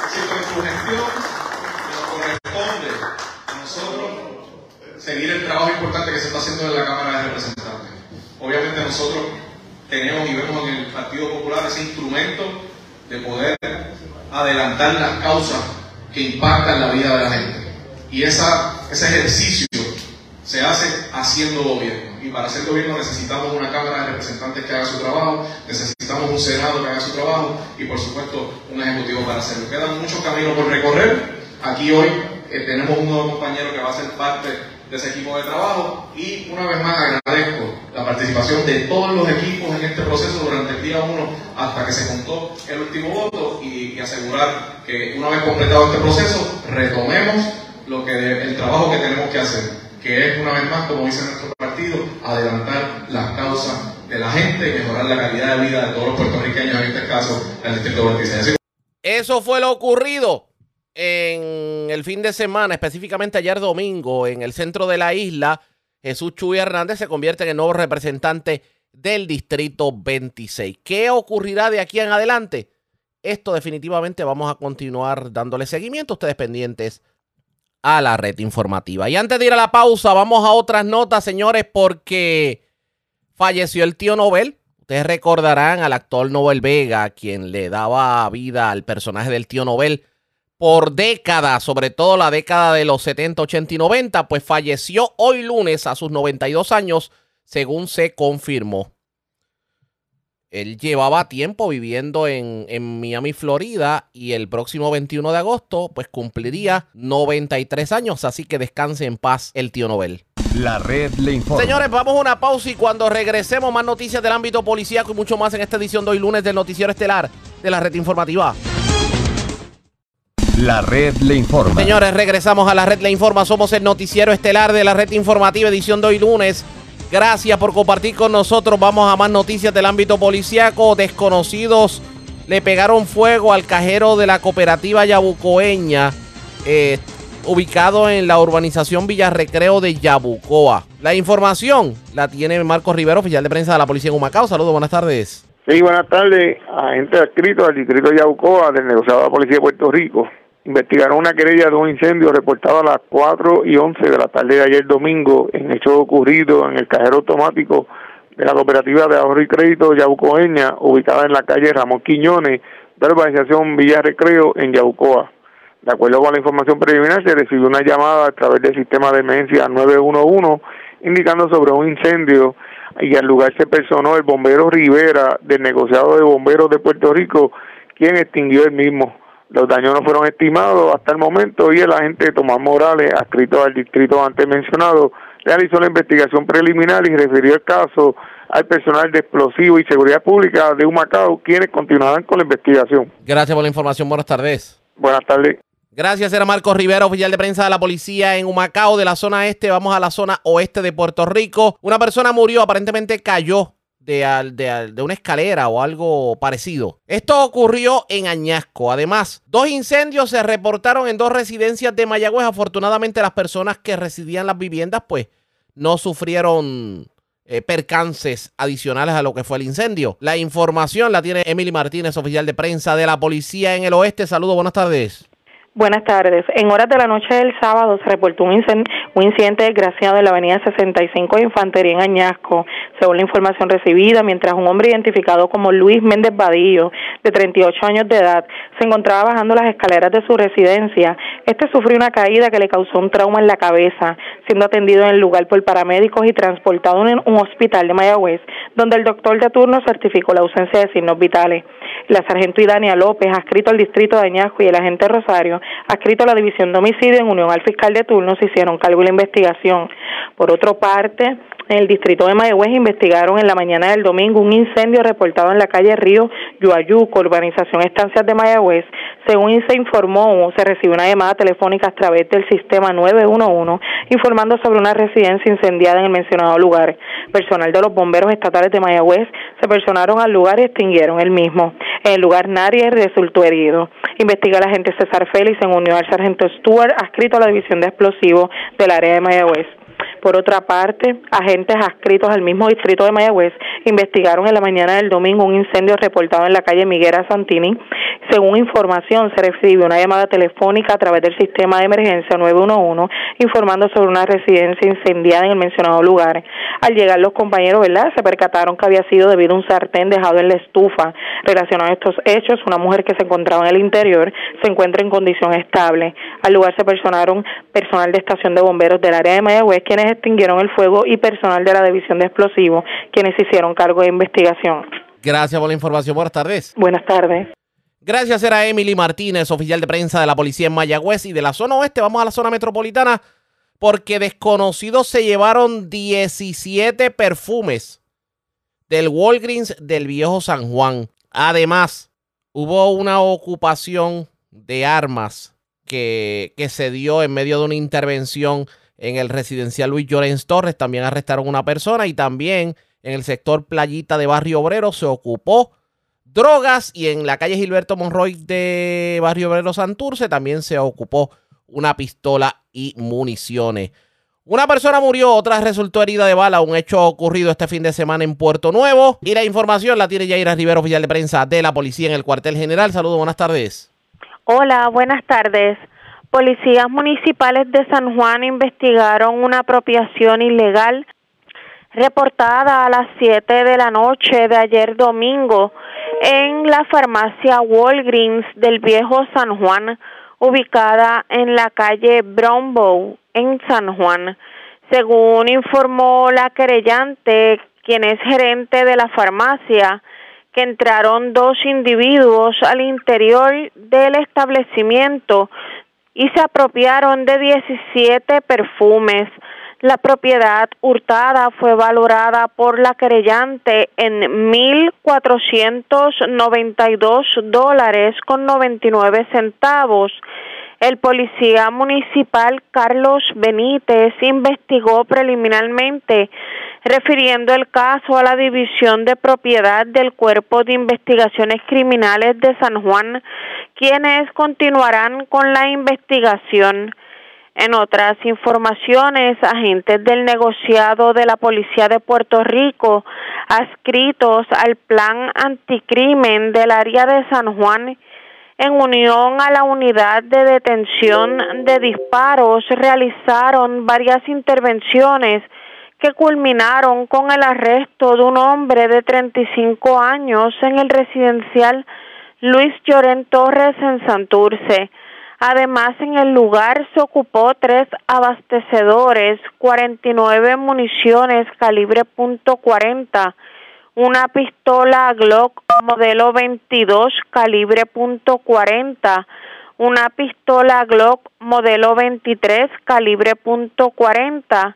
Éxito en tu gestión nos corresponde a nosotros seguir el trabajo importante que se está haciendo en la Cámara de Representantes. Obviamente nosotros tenemos y vemos en el Partido Popular ese instrumento de poder adelantar las causas que impactan la vida de la gente. Y esa, ese ejercicio se hace haciendo gobierno. Y para hacer gobierno necesitamos una Cámara de Representantes que haga su trabajo, necesitamos un Senado que haga su trabajo y por supuesto un Ejecutivo para hacerlo. Quedan muchos caminos por recorrer. Aquí hoy eh, tenemos un nuevo compañero que va a ser parte de ese equipo de trabajo y una vez más agradezco la participación de todos los equipos en este proceso durante el día 1 hasta que se contó el último voto y, y asegurar que una vez completado este proceso retomemos lo que el trabajo que tenemos que hacer, que es una vez más, como dice nuestro partido, adelantar las causas de la gente y mejorar la calidad de vida de todos los puertorriqueños, en este caso, el Distrito 26. Así Eso fue lo ocurrido en el fin de semana, específicamente ayer domingo, en el centro de la isla. Jesús Chuy Hernández se convierte en el nuevo representante del Distrito 26. ¿Qué ocurrirá de aquí en adelante? Esto definitivamente vamos a continuar dándole seguimiento. Ustedes pendientes a la red informativa. Y antes de ir a la pausa, vamos a otras notas, señores, porque falleció el tío Nobel. Ustedes recordarán al actor Nobel Vega, quien le daba vida al personaje del tío Nobel por décadas, sobre todo la década de los 70, 80 y 90, pues falleció hoy lunes a sus 92 años, según se confirmó. Él llevaba tiempo viviendo en, en, Miami, Florida, y el próximo 21 de agosto, pues cumpliría 93 años. Así que descanse en paz el tío Nobel. La red le informa. Señores, vamos a una pausa y cuando regresemos, más noticias del ámbito policíaco y mucho más en esta edición de hoy lunes del Noticiero Estelar de la red informativa. La red le informa. Señores, regresamos a la red le informa. Somos el Noticiero Estelar de la red informativa, edición de hoy lunes. Gracias por compartir con nosotros. Vamos a más noticias del ámbito policíaco. Desconocidos le pegaron fuego al cajero de la cooperativa Yabucoeña, eh, ubicado en la urbanización Villarrecreo de Yabucoa. La información la tiene Marcos Rivero, oficial de prensa de la policía en Humacao. Saludos, buenas tardes. Sí, buenas tardes. Agente adscrito al distrito de Yabucoa del negociado de la Policía de Puerto Rico investigaron una querella de un incendio reportado a las 4 y 11 de la tarde de ayer domingo en hecho ocurrido en el cajero automático de la cooperativa de ahorro y crédito Yabucoeña, ubicada en la calle Ramón Quiñones de la urbanización Villa Recreo en Yabucoa. De acuerdo con la información preliminar, se recibió una llamada a través del sistema de emergencia 911 indicando sobre un incendio y al lugar se personó el bombero Rivera del negociado de bomberos de Puerto Rico, quien extinguió el mismo. Los daños no fueron estimados hasta el momento y el agente Tomás Morales, adscrito al distrito antes mencionado, realizó la investigación preliminar y refirió el caso al personal de explosivo y seguridad pública de Humacao, quienes continuarán con la investigación. Gracias por la información. Buenas tardes. Buenas tardes. Gracias, era Marcos Rivera, oficial de prensa de la policía en Humacao, de la zona este. Vamos a la zona oeste de Puerto Rico. Una persona murió, aparentemente cayó de, de de una escalera o algo parecido. Esto ocurrió en Añasco. Además, dos incendios se reportaron en dos residencias de Mayagüez. Afortunadamente, las personas que residían las viviendas, pues, no sufrieron eh, percances adicionales a lo que fue el incendio. La información la tiene Emily Martínez, oficial de prensa de la policía en el oeste. Saludos, buenas tardes. Buenas tardes. En horas de la noche del sábado se reportó un, incen- un incidente desgraciado en la avenida 65 de Infantería en Añasco, según la información recibida, mientras un hombre identificado como Luis Méndez Vadillo, de 38 años de edad, se encontraba bajando las escaleras de su residencia. Este sufrió una caída que le causó un trauma en la cabeza, siendo atendido en el lugar por paramédicos y transportado un, un hospital de Mayagüez, donde el doctor de turno certificó la ausencia de signos vitales. La sargento Idania López, adscrito al distrito de Añasco, y el agente Rosario, adscrito a la división de homicidio en unión al fiscal de turno, se hicieron cargo de la investigación. Por otra parte, en el distrito de Mayagüez investigaron en la mañana del domingo un incendio reportado en la calle Río Yuayuco, urbanización Estancias de Mayagüez. Según se informó, se recibió una llamada telefónica a través del sistema 911 informando sobre una residencia incendiada en el mencionado lugar. Personal de los bomberos estatales de Mayagüez se personaron al lugar y extinguieron el mismo. En el lugar nadie resultó herido. Investiga el agente César Félix en unión al sargento Stewart, adscrito a la división de explosivos del área de Mayagüez. Por otra parte, agentes adscritos al mismo distrito de Mayagüez investigaron en la mañana del domingo un incendio reportado en la calle Miguera Santini. Según información, se recibió una llamada telefónica a través del sistema de emergencia 911 informando sobre una residencia incendiada en el mencionado lugar. Al llegar los compañeros, ¿verdad? Se percataron que había sido debido a un sartén dejado en la estufa. Relacionado a estos hechos, una mujer que se encontraba en el interior se encuentra en condición estable. Al lugar se personaron personal de estación de bomberos del área de Mayagüez, quienes extinguieron el fuego, y personal de la división de explosivos, quienes hicieron cargo de investigación. Gracias por la información. Buenas tardes. Buenas tardes. Gracias, era Emily Martínez, oficial de prensa de la policía en Mayagüez y de la zona oeste. Vamos a la zona metropolitana porque desconocidos se llevaron 17 perfumes del Walgreens del viejo San Juan. Además, hubo una ocupación de armas que, que se dio en medio de una intervención en el residencial Luis Llorens Torres. También arrestaron una persona y también en el sector Playita de Barrio Obrero se ocupó drogas y en la calle Gilberto Monroy de Barrio Obrero Santurce también se ocupó una pistola y municiones. Una persona murió, otra resultó herida de bala, un hecho ocurrido este fin de semana en Puerto Nuevo. Y la información la tiene Yaira Rivero, oficial de prensa de la policía en el cuartel general. Saludos, buenas tardes. Hola, buenas tardes. Policías municipales de San Juan investigaron una apropiación ilegal reportada a las 7 de la noche de ayer domingo en la farmacia Walgreens del viejo San Juan, ubicada en la calle Brownbow en San Juan. Según informó la querellante, quien es gerente de la farmacia, que entraron dos individuos al interior del establecimiento y se apropiaron de 17 perfumes. La propiedad hurtada fue valorada por la querellante en 1.492 dólares con 99 centavos. El policía municipal Carlos Benítez investigó preliminarmente refiriendo el caso a la División de Propiedad del Cuerpo de Investigaciones Criminales de San Juan, quienes continuarán con la investigación. En otras informaciones, agentes del negociado de la Policía de Puerto Rico, adscritos al Plan Anticrimen del área de San Juan, en unión a la unidad de detención de disparos, realizaron varias intervenciones que culminaron con el arresto de un hombre de 35 años en el residencial Luis Llorén Torres en Santurce. Además, en el lugar se ocupó tres abastecedores, 49 municiones calibre .40, una pistola Glock modelo 22 calibre .40, una pistola Glock modelo 23 calibre .40,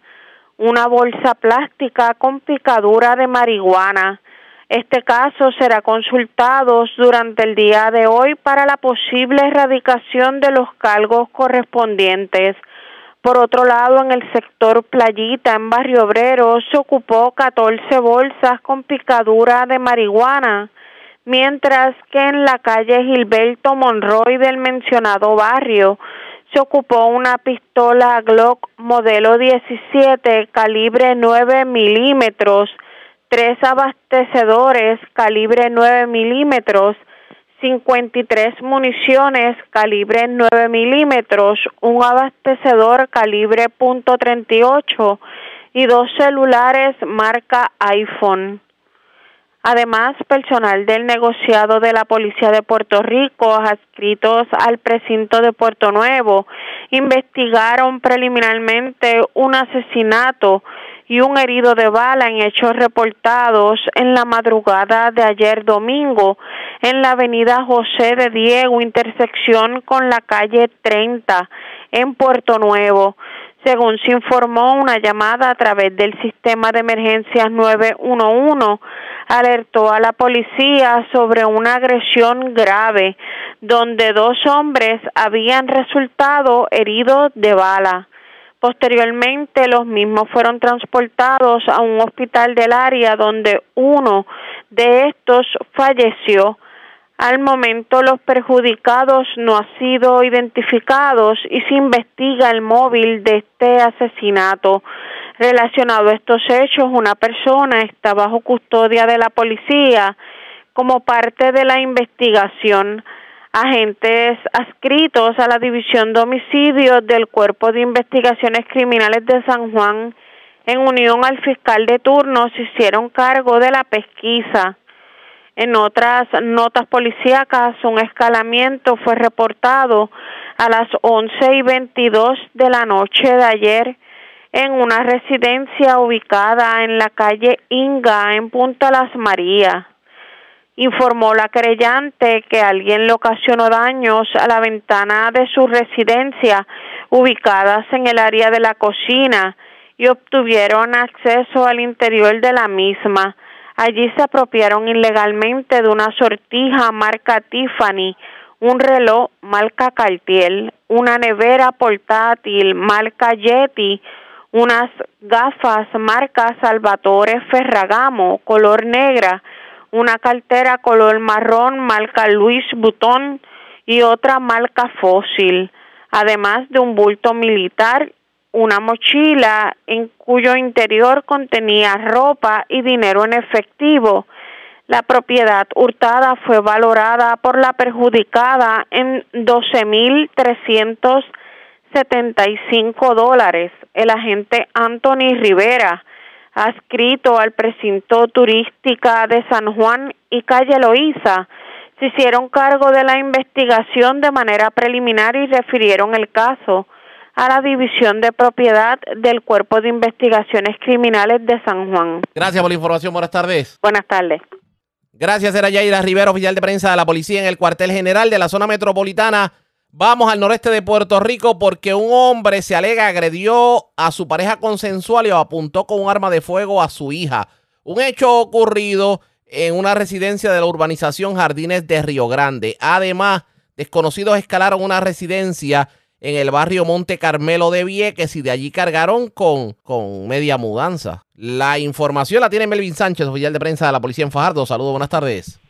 una bolsa plástica con picadura de marihuana. Este caso será consultado durante el día de hoy para la posible erradicación de los cargos correspondientes. Por otro lado, en el sector Playita, en Barrio Obrero, se ocupó 14 bolsas con picadura de marihuana, mientras que en la calle Gilberto Monroy del mencionado barrio se ocupó una pistola Glock modelo 17 calibre 9 milímetros, tres abastecedores calibre 9 milímetros, 53 municiones calibre 9 milímetros, un abastecedor calibre .38 y dos celulares marca iPhone. Además, personal del negociado de la Policía de Puerto Rico, adscritos al precinto de Puerto Nuevo, investigaron preliminarmente un asesinato y un herido de bala en hechos reportados en la madrugada de ayer domingo en la avenida José de Diego, intersección con la calle 30 en Puerto Nuevo. Según se informó, una llamada a través del sistema de emergencias 911 alertó a la policía sobre una agresión grave donde dos hombres habían resultado heridos de bala. Posteriormente, los mismos fueron transportados a un hospital del área donde uno de estos falleció. Al momento los perjudicados no han sido identificados y se investiga el móvil de este asesinato. Relacionado a estos hechos, una persona está bajo custodia de la policía como parte de la investigación. Agentes adscritos a la División de Homicidios del Cuerpo de Investigaciones Criminales de San Juan, en unión al fiscal de turno, se hicieron cargo de la pesquisa. En otras notas policíacas, un escalamiento fue reportado a las once y veintidós de la noche de ayer en una residencia ubicada en la calle Inga, en Punta Las Marías. Informó la creyente que alguien le ocasionó daños a la ventana de su residencia ubicadas en el área de la cocina y obtuvieron acceso al interior de la misma. Allí se apropiaron ilegalmente de una sortija marca Tiffany, un reloj marca Cartier, una nevera portátil marca Yeti, unas gafas marca Salvatore Ferragamo color negra, una cartera color marrón marca Luis Butón y otra marca Fósil, además de un bulto militar una mochila en cuyo interior contenía ropa y dinero en efectivo. La propiedad hurtada fue valorada por la perjudicada en 12.375 dólares. El agente Anthony Rivera, adscrito al precinto turística de San Juan y calle Loíza, se hicieron cargo de la investigación de manera preliminar y refirieron el caso a la División de Propiedad del Cuerpo de Investigaciones Criminales de San Juan. Gracias por la información. Buenas tardes. Buenas tardes. Gracias, era Yaira Rivera, oficial de prensa de la policía en el cuartel general de la zona metropolitana. Vamos al noreste de Puerto Rico porque un hombre se alega agredió a su pareja consensual y apuntó con un arma de fuego a su hija. Un hecho ocurrido en una residencia de la urbanización Jardines de Río Grande. Además, desconocidos escalaron una residencia en el barrio Monte Carmelo de Vieques y de allí cargaron con, con media mudanza. La información la tiene Melvin Sánchez, oficial de prensa de la policía en Fajardo. Saludos, buenas tardes.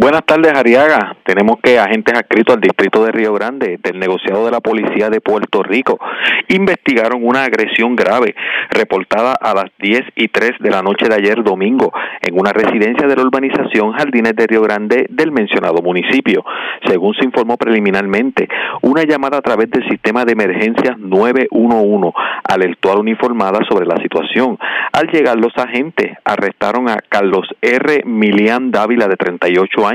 Buenas tardes, Ariaga. Tenemos que agentes adscritos al distrito de Río Grande del negociado de la policía de Puerto Rico investigaron una agresión grave reportada a las 10 y 3 de la noche de ayer domingo en una residencia de la urbanización Jardines de Río Grande del mencionado municipio. Según se informó preliminarmente, una llamada a través del sistema de emergencias 911 alertó a la uniformada sobre la situación. Al llegar los agentes arrestaron a Carlos R. Milian Dávila de 38 años,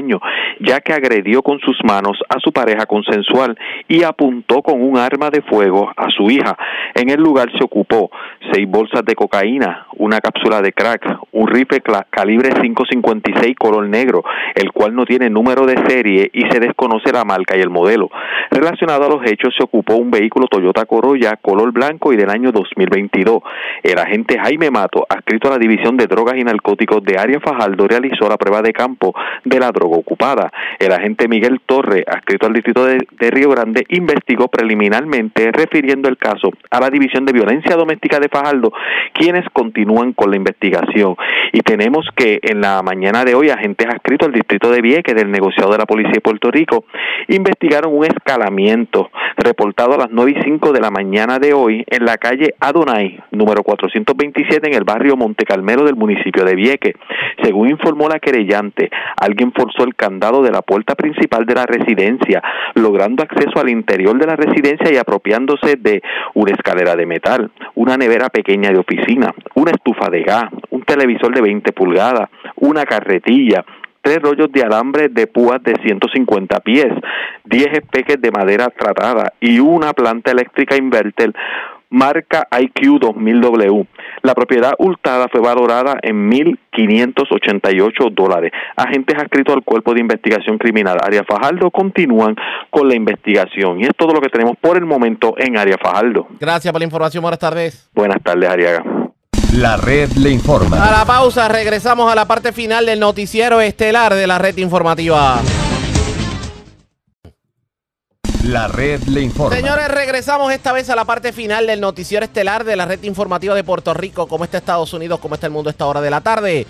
ya que agredió con sus manos a su pareja consensual y apuntó con un arma de fuego a su hija. En el lugar se ocupó seis bolsas de cocaína, una cápsula de crack, un rifle calibre 5.56 color negro, el cual no tiene número de serie y se desconoce la marca y el modelo. Relacionado a los hechos se ocupó un vehículo Toyota Corolla color blanco y del año año 2022. El agente Jaime Mato, adscrito a la División de Drogas y Narcóticos de Área Fajardo, realizó la prueba de campo de la droga ocupada. El agente Miguel Torre, adscrito al Distrito de, Río Grande, investigó preliminarmente refiriendo el caso a la División de Violencia Doméstica de Fajardo, quienes continúan con la investigación. Y tenemos que en la mañana de hoy agentes adscritos al Distrito de Vieques del negociado de la Policía de Puerto Rico investigaron un escalamiento reportado a las 9 y 5 de la mañana de hoy en la calle Adonai, número 427 en el barrio Monte Carmelo del municipio de Vieques. Según informó la querellante, alguien forzó el candado de la puerta principal de la residencia, logrando acceso al interior de la residencia y apropiándose de una escalera de metal, una nevera pequeña de oficina, una estufa de gas, un televisor de 20 pulgadas, una carretilla, tres rollos de alambre de púas de 150 pies, 10 espeques de madera tratada y una planta eléctrica inverter marca IQ 2000W. La propiedad hurtada fue valorada en 1.588 dólares. Agentes adscritos al Cuerpo de Investigación Criminal Área Fajardo continúan con la investigación. Y es todo lo que tenemos por el momento en Área Fajardo. Gracias por la información. Buenas tardes. Buenas tardes, Ariaga. La red le informa. A la pausa, regresamos a la parte final del noticiero estelar de la red informativa. La red le informa. Señores, regresamos esta vez a la parte final del noticiero estelar de la red informativa de Puerto Rico. ¿Cómo está Estados Unidos? ¿Cómo está el mundo a esta hora de la tarde?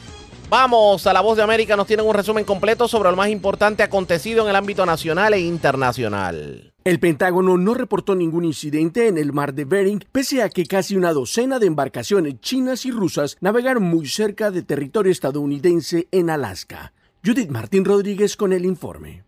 Vamos a la voz de América. Nos tienen un resumen completo sobre lo más importante acontecido en el ámbito nacional e internacional. El Pentágono no reportó ningún incidente en el mar de Bering, pese a que casi una docena de embarcaciones chinas y rusas navegaron muy cerca de territorio estadounidense en Alaska. Judith Martín Rodríguez con el informe.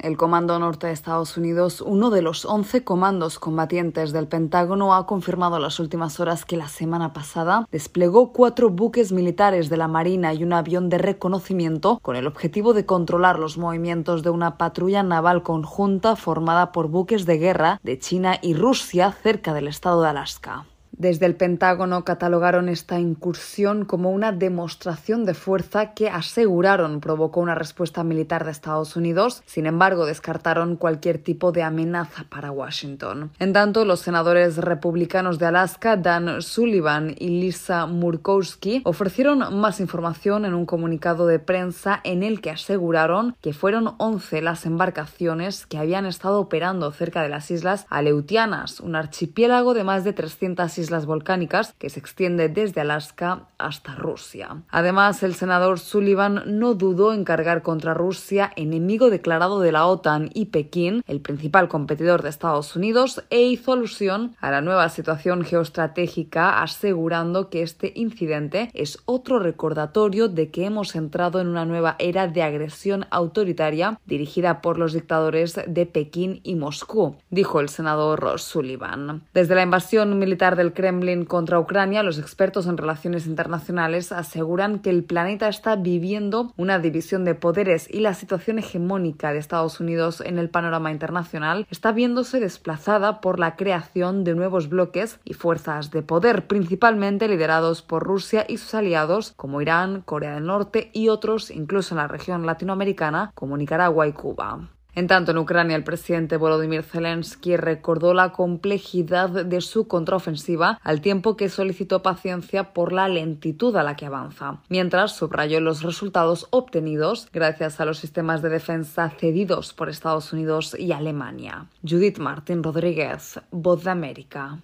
El Comando Norte de Estados Unidos, uno de los 11 comandos combatientes del Pentágono, ha confirmado en las últimas horas que la semana pasada desplegó cuatro buques militares de la Marina y un avión de reconocimiento con el objetivo de controlar los movimientos de una patrulla naval conjunta formada por buques de guerra de China y Rusia cerca del estado de Alaska. Desde el Pentágono catalogaron esta incursión como una demostración de fuerza que aseguraron provocó una respuesta militar de Estados Unidos. Sin embargo, descartaron cualquier tipo de amenaza para Washington. En tanto, los senadores republicanos de Alaska, Dan Sullivan y Lisa Murkowski, ofrecieron más información en un comunicado de prensa en el que aseguraron que fueron 11 las embarcaciones que habían estado operando cerca de las islas Aleutianas, un archipiélago de más de 300 islas islas volcánicas que se extiende desde Alaska hasta Rusia. Además, el senador Sullivan no dudó en cargar contra Rusia, enemigo declarado de la OTAN y Pekín, el principal competidor de Estados Unidos, e hizo alusión a la nueva situación geoestratégica, asegurando que este incidente es otro recordatorio de que hemos entrado en una nueva era de agresión autoritaria dirigida por los dictadores de Pekín y Moscú, dijo el senador Sullivan. Desde la invasión militar del Kremlin contra Ucrania, los expertos en relaciones internacionales aseguran que el planeta está viviendo una división de poderes y la situación hegemónica de Estados Unidos en el panorama internacional está viéndose desplazada por la creación de nuevos bloques y fuerzas de poder, principalmente liderados por Rusia y sus aliados como Irán, Corea del Norte y otros, incluso en la región latinoamericana como Nicaragua y Cuba. En tanto, en Ucrania, el presidente Volodymyr Zelensky recordó la complejidad de su contraofensiva al tiempo que solicitó paciencia por la lentitud a la que avanza, mientras subrayó los resultados obtenidos gracias a los sistemas de defensa cedidos por Estados Unidos y Alemania. Judith Martín Rodríguez, Voz de América.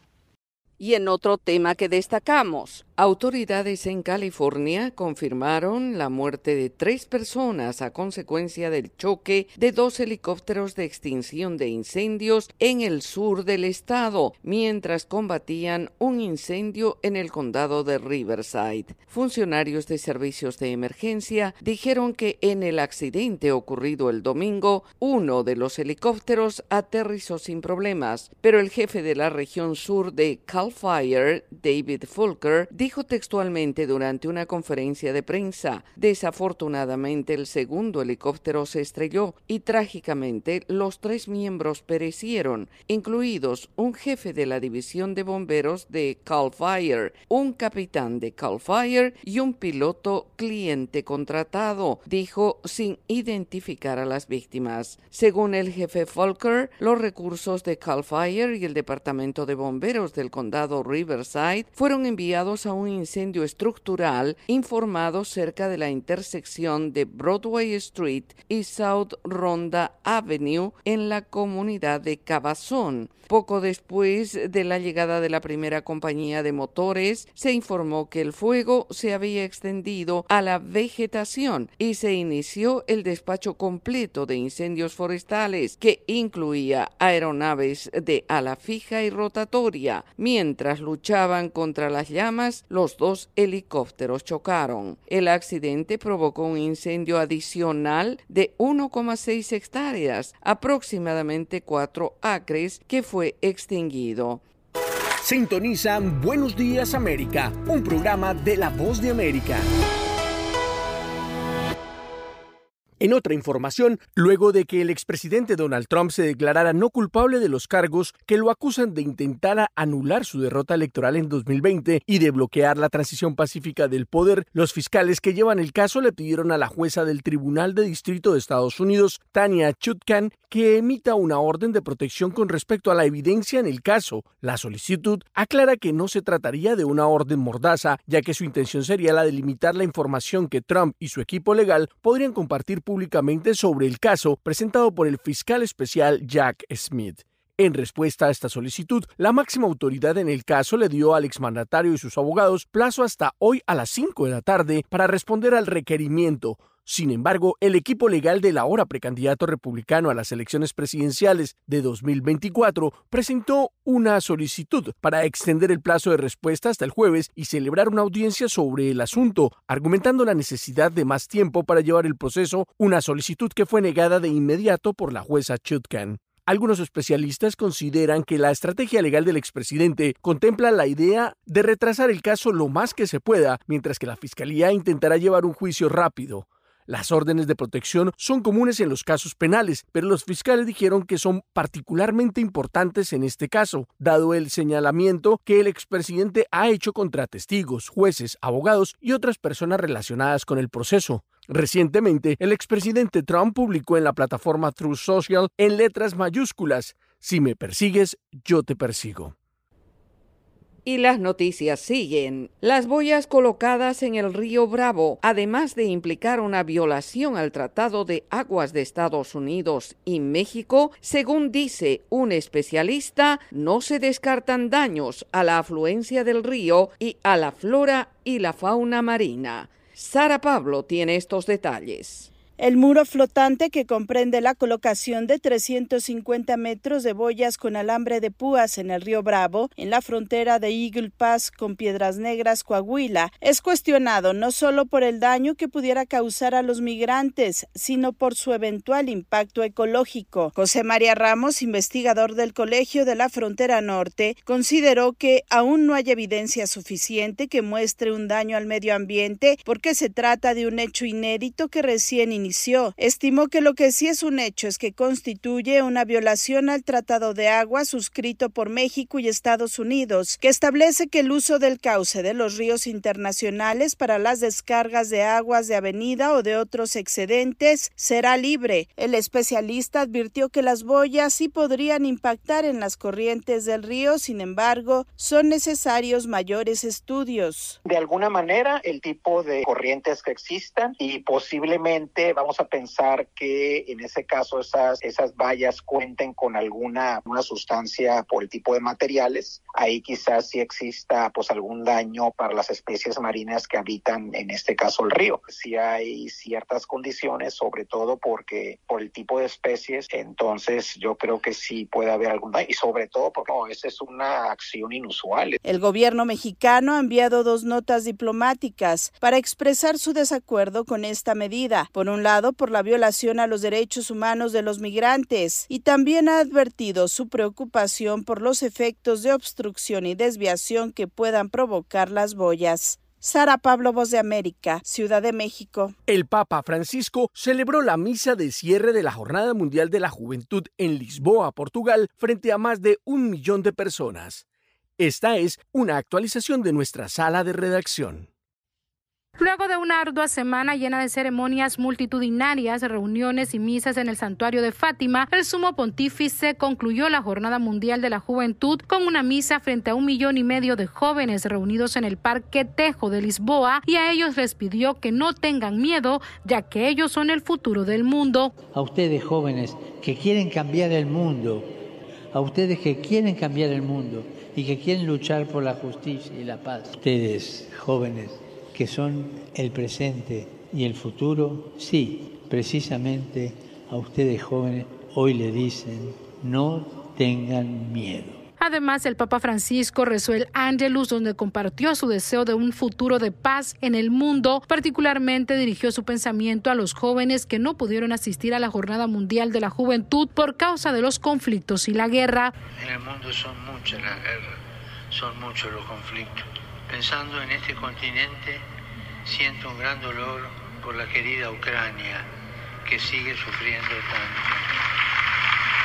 Y en otro tema que destacamos, autoridades en California confirmaron la muerte de tres personas a consecuencia del choque de dos helicópteros de extinción de incendios en el sur del estado, mientras combatían un incendio en el condado de Riverside. Funcionarios de servicios de emergencia dijeron que en el accidente ocurrido el domingo, uno de los helicópteros aterrizó sin problemas, pero el jefe de la región sur de Cal Fire, David Fulker, dijo textualmente durante una conferencia de prensa, desafortunadamente el segundo helicóptero se estrelló y trágicamente los tres miembros perecieron, incluidos un jefe de la división de bomberos de Cal Fire, un capitán de Cal Fire y un piloto cliente contratado, dijo sin identificar a las víctimas. Según el jefe Fulker, los recursos de Cal Fire y el departamento de bomberos del condado Riverside fueron enviados a un incendio estructural informado cerca de la intersección de Broadway Street y South Ronda Avenue en la comunidad de Cabazón. Poco después de la llegada de la primera compañía de motores, se informó que el fuego se había extendido a la vegetación y se inició el despacho completo de incendios forestales que incluía aeronaves de ala fija y rotatoria. Mientras luchaban contra las llamas, los dos helicópteros chocaron. El accidente provocó un incendio adicional de 1,6 hectáreas, aproximadamente 4 acres, que fue extinguido. Sintonizan Buenos Días América, un programa de La Voz de América. En otra información, luego de que el expresidente Donald Trump se declarara no culpable de los cargos que lo acusan de intentar anular su derrota electoral en 2020 y de bloquear la transición pacífica del poder, los fiscales que llevan el caso le pidieron a la jueza del Tribunal de Distrito de Estados Unidos, Tania Chutkan, que emita una orden de protección con respecto a la evidencia en el caso. La solicitud aclara que no se trataría de una orden mordaza, ya que su intención sería la de limitar la información que Trump y su equipo legal podrían compartir públicamente sobre el caso presentado por el fiscal especial Jack Smith. En respuesta a esta solicitud, la máxima autoridad en el caso le dio al exmandatario y sus abogados plazo hasta hoy a las 5 de la tarde para responder al requerimiento. Sin embargo, el equipo legal del ahora precandidato republicano a las elecciones presidenciales de 2024 presentó una solicitud para extender el plazo de respuesta hasta el jueves y celebrar una audiencia sobre el asunto, argumentando la necesidad de más tiempo para llevar el proceso, una solicitud que fue negada de inmediato por la jueza Chutkan. Algunos especialistas consideran que la estrategia legal del expresidente contempla la idea de retrasar el caso lo más que se pueda, mientras que la Fiscalía intentará llevar un juicio rápido. Las órdenes de protección son comunes en los casos penales, pero los fiscales dijeron que son particularmente importantes en este caso, dado el señalamiento que el expresidente ha hecho contra testigos, jueces, abogados y otras personas relacionadas con el proceso. Recientemente, el expresidente Trump publicó en la plataforma True Social en letras mayúsculas, Si me persigues, yo te persigo. Y las noticias siguen. Las boyas colocadas en el río Bravo, además de implicar una violación al Tratado de Aguas de Estados Unidos y México, según dice un especialista, no se descartan daños a la afluencia del río y a la flora y la fauna marina. Sara Pablo tiene estos detalles. El muro flotante, que comprende la colocación de 350 metros de boyas con alambre de púas en el río Bravo, en la frontera de Eagle Pass con Piedras Negras, Coahuila, es cuestionado no solo por el daño que pudiera causar a los migrantes, sino por su eventual impacto ecológico. José María Ramos, investigador del Colegio de la Frontera Norte, consideró que aún no hay evidencia suficiente que muestre un daño al medio ambiente porque se trata de un hecho inédito que recién inició estimó que lo que sí es un hecho es que constituye una violación al Tratado de Agua suscrito por México y Estados Unidos, que establece que el uso del cauce de los ríos internacionales para las descargas de aguas de avenida o de otros excedentes será libre. El especialista advirtió que las boyas sí podrían impactar en las corrientes del río, sin embargo, son necesarios mayores estudios. De alguna manera, el tipo de corrientes que existan y posiblemente vamos a pensar que en ese caso esas, esas vallas cuenten con alguna una sustancia por el tipo de materiales. Ahí quizás sí exista pues algún daño para las especies marinas que habitan en este caso el río. Si hay ciertas condiciones, sobre todo porque por el tipo de especies, entonces yo creo que sí puede haber algún daño y sobre todo porque no, esa es una acción inusual. El gobierno mexicano ha enviado dos notas diplomáticas para expresar su desacuerdo con esta medida. Por un lado, por la violación a los derechos humanos de los migrantes y también ha advertido su preocupación por los efectos de obstrucción y desviación que puedan provocar las boyas. Sara Pablo, Voz de América, Ciudad de México. El Papa Francisco celebró la misa de cierre de la Jornada Mundial de la Juventud en Lisboa, Portugal, frente a más de un millón de personas. Esta es una actualización de nuestra sala de redacción. Luego de una ardua semana llena de ceremonias multitudinarias, reuniones y misas en el santuario de Fátima, el sumo pontífice concluyó la Jornada Mundial de la Juventud con una misa frente a un millón y medio de jóvenes reunidos en el Parque Tejo de Lisboa y a ellos les pidió que no tengan miedo, ya que ellos son el futuro del mundo. A ustedes jóvenes que quieren cambiar el mundo, a ustedes que quieren cambiar el mundo y que quieren luchar por la justicia y la paz. Ustedes jóvenes que son el presente y el futuro, sí, precisamente a ustedes jóvenes hoy le dicen, no tengan miedo. Además, el Papa Francisco rezó el Angelus, donde compartió su deseo de un futuro de paz en el mundo. Particularmente dirigió su pensamiento a los jóvenes que no pudieron asistir a la Jornada Mundial de la Juventud por causa de los conflictos y la guerra. En el mundo son muchas las guerras, son muchos los conflictos. Pensando en este continente, siento un gran dolor por la querida Ucrania, que sigue sufriendo tanto.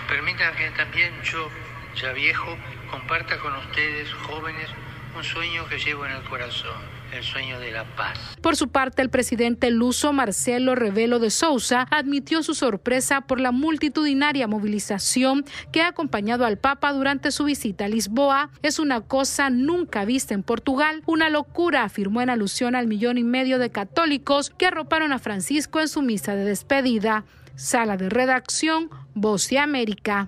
Permitan que también yo ya viejo, comparta con ustedes, jóvenes, un sueño que llevo en el corazón, el sueño de la paz. Por su parte, el presidente luso Marcelo Revelo de Sousa admitió su sorpresa por la multitudinaria movilización que ha acompañado al Papa durante su visita a Lisboa. Es una cosa nunca vista en Portugal, una locura, afirmó en alusión al millón y medio de católicos que arroparon a Francisco en su misa de despedida. Sala de redacción, Voz de América.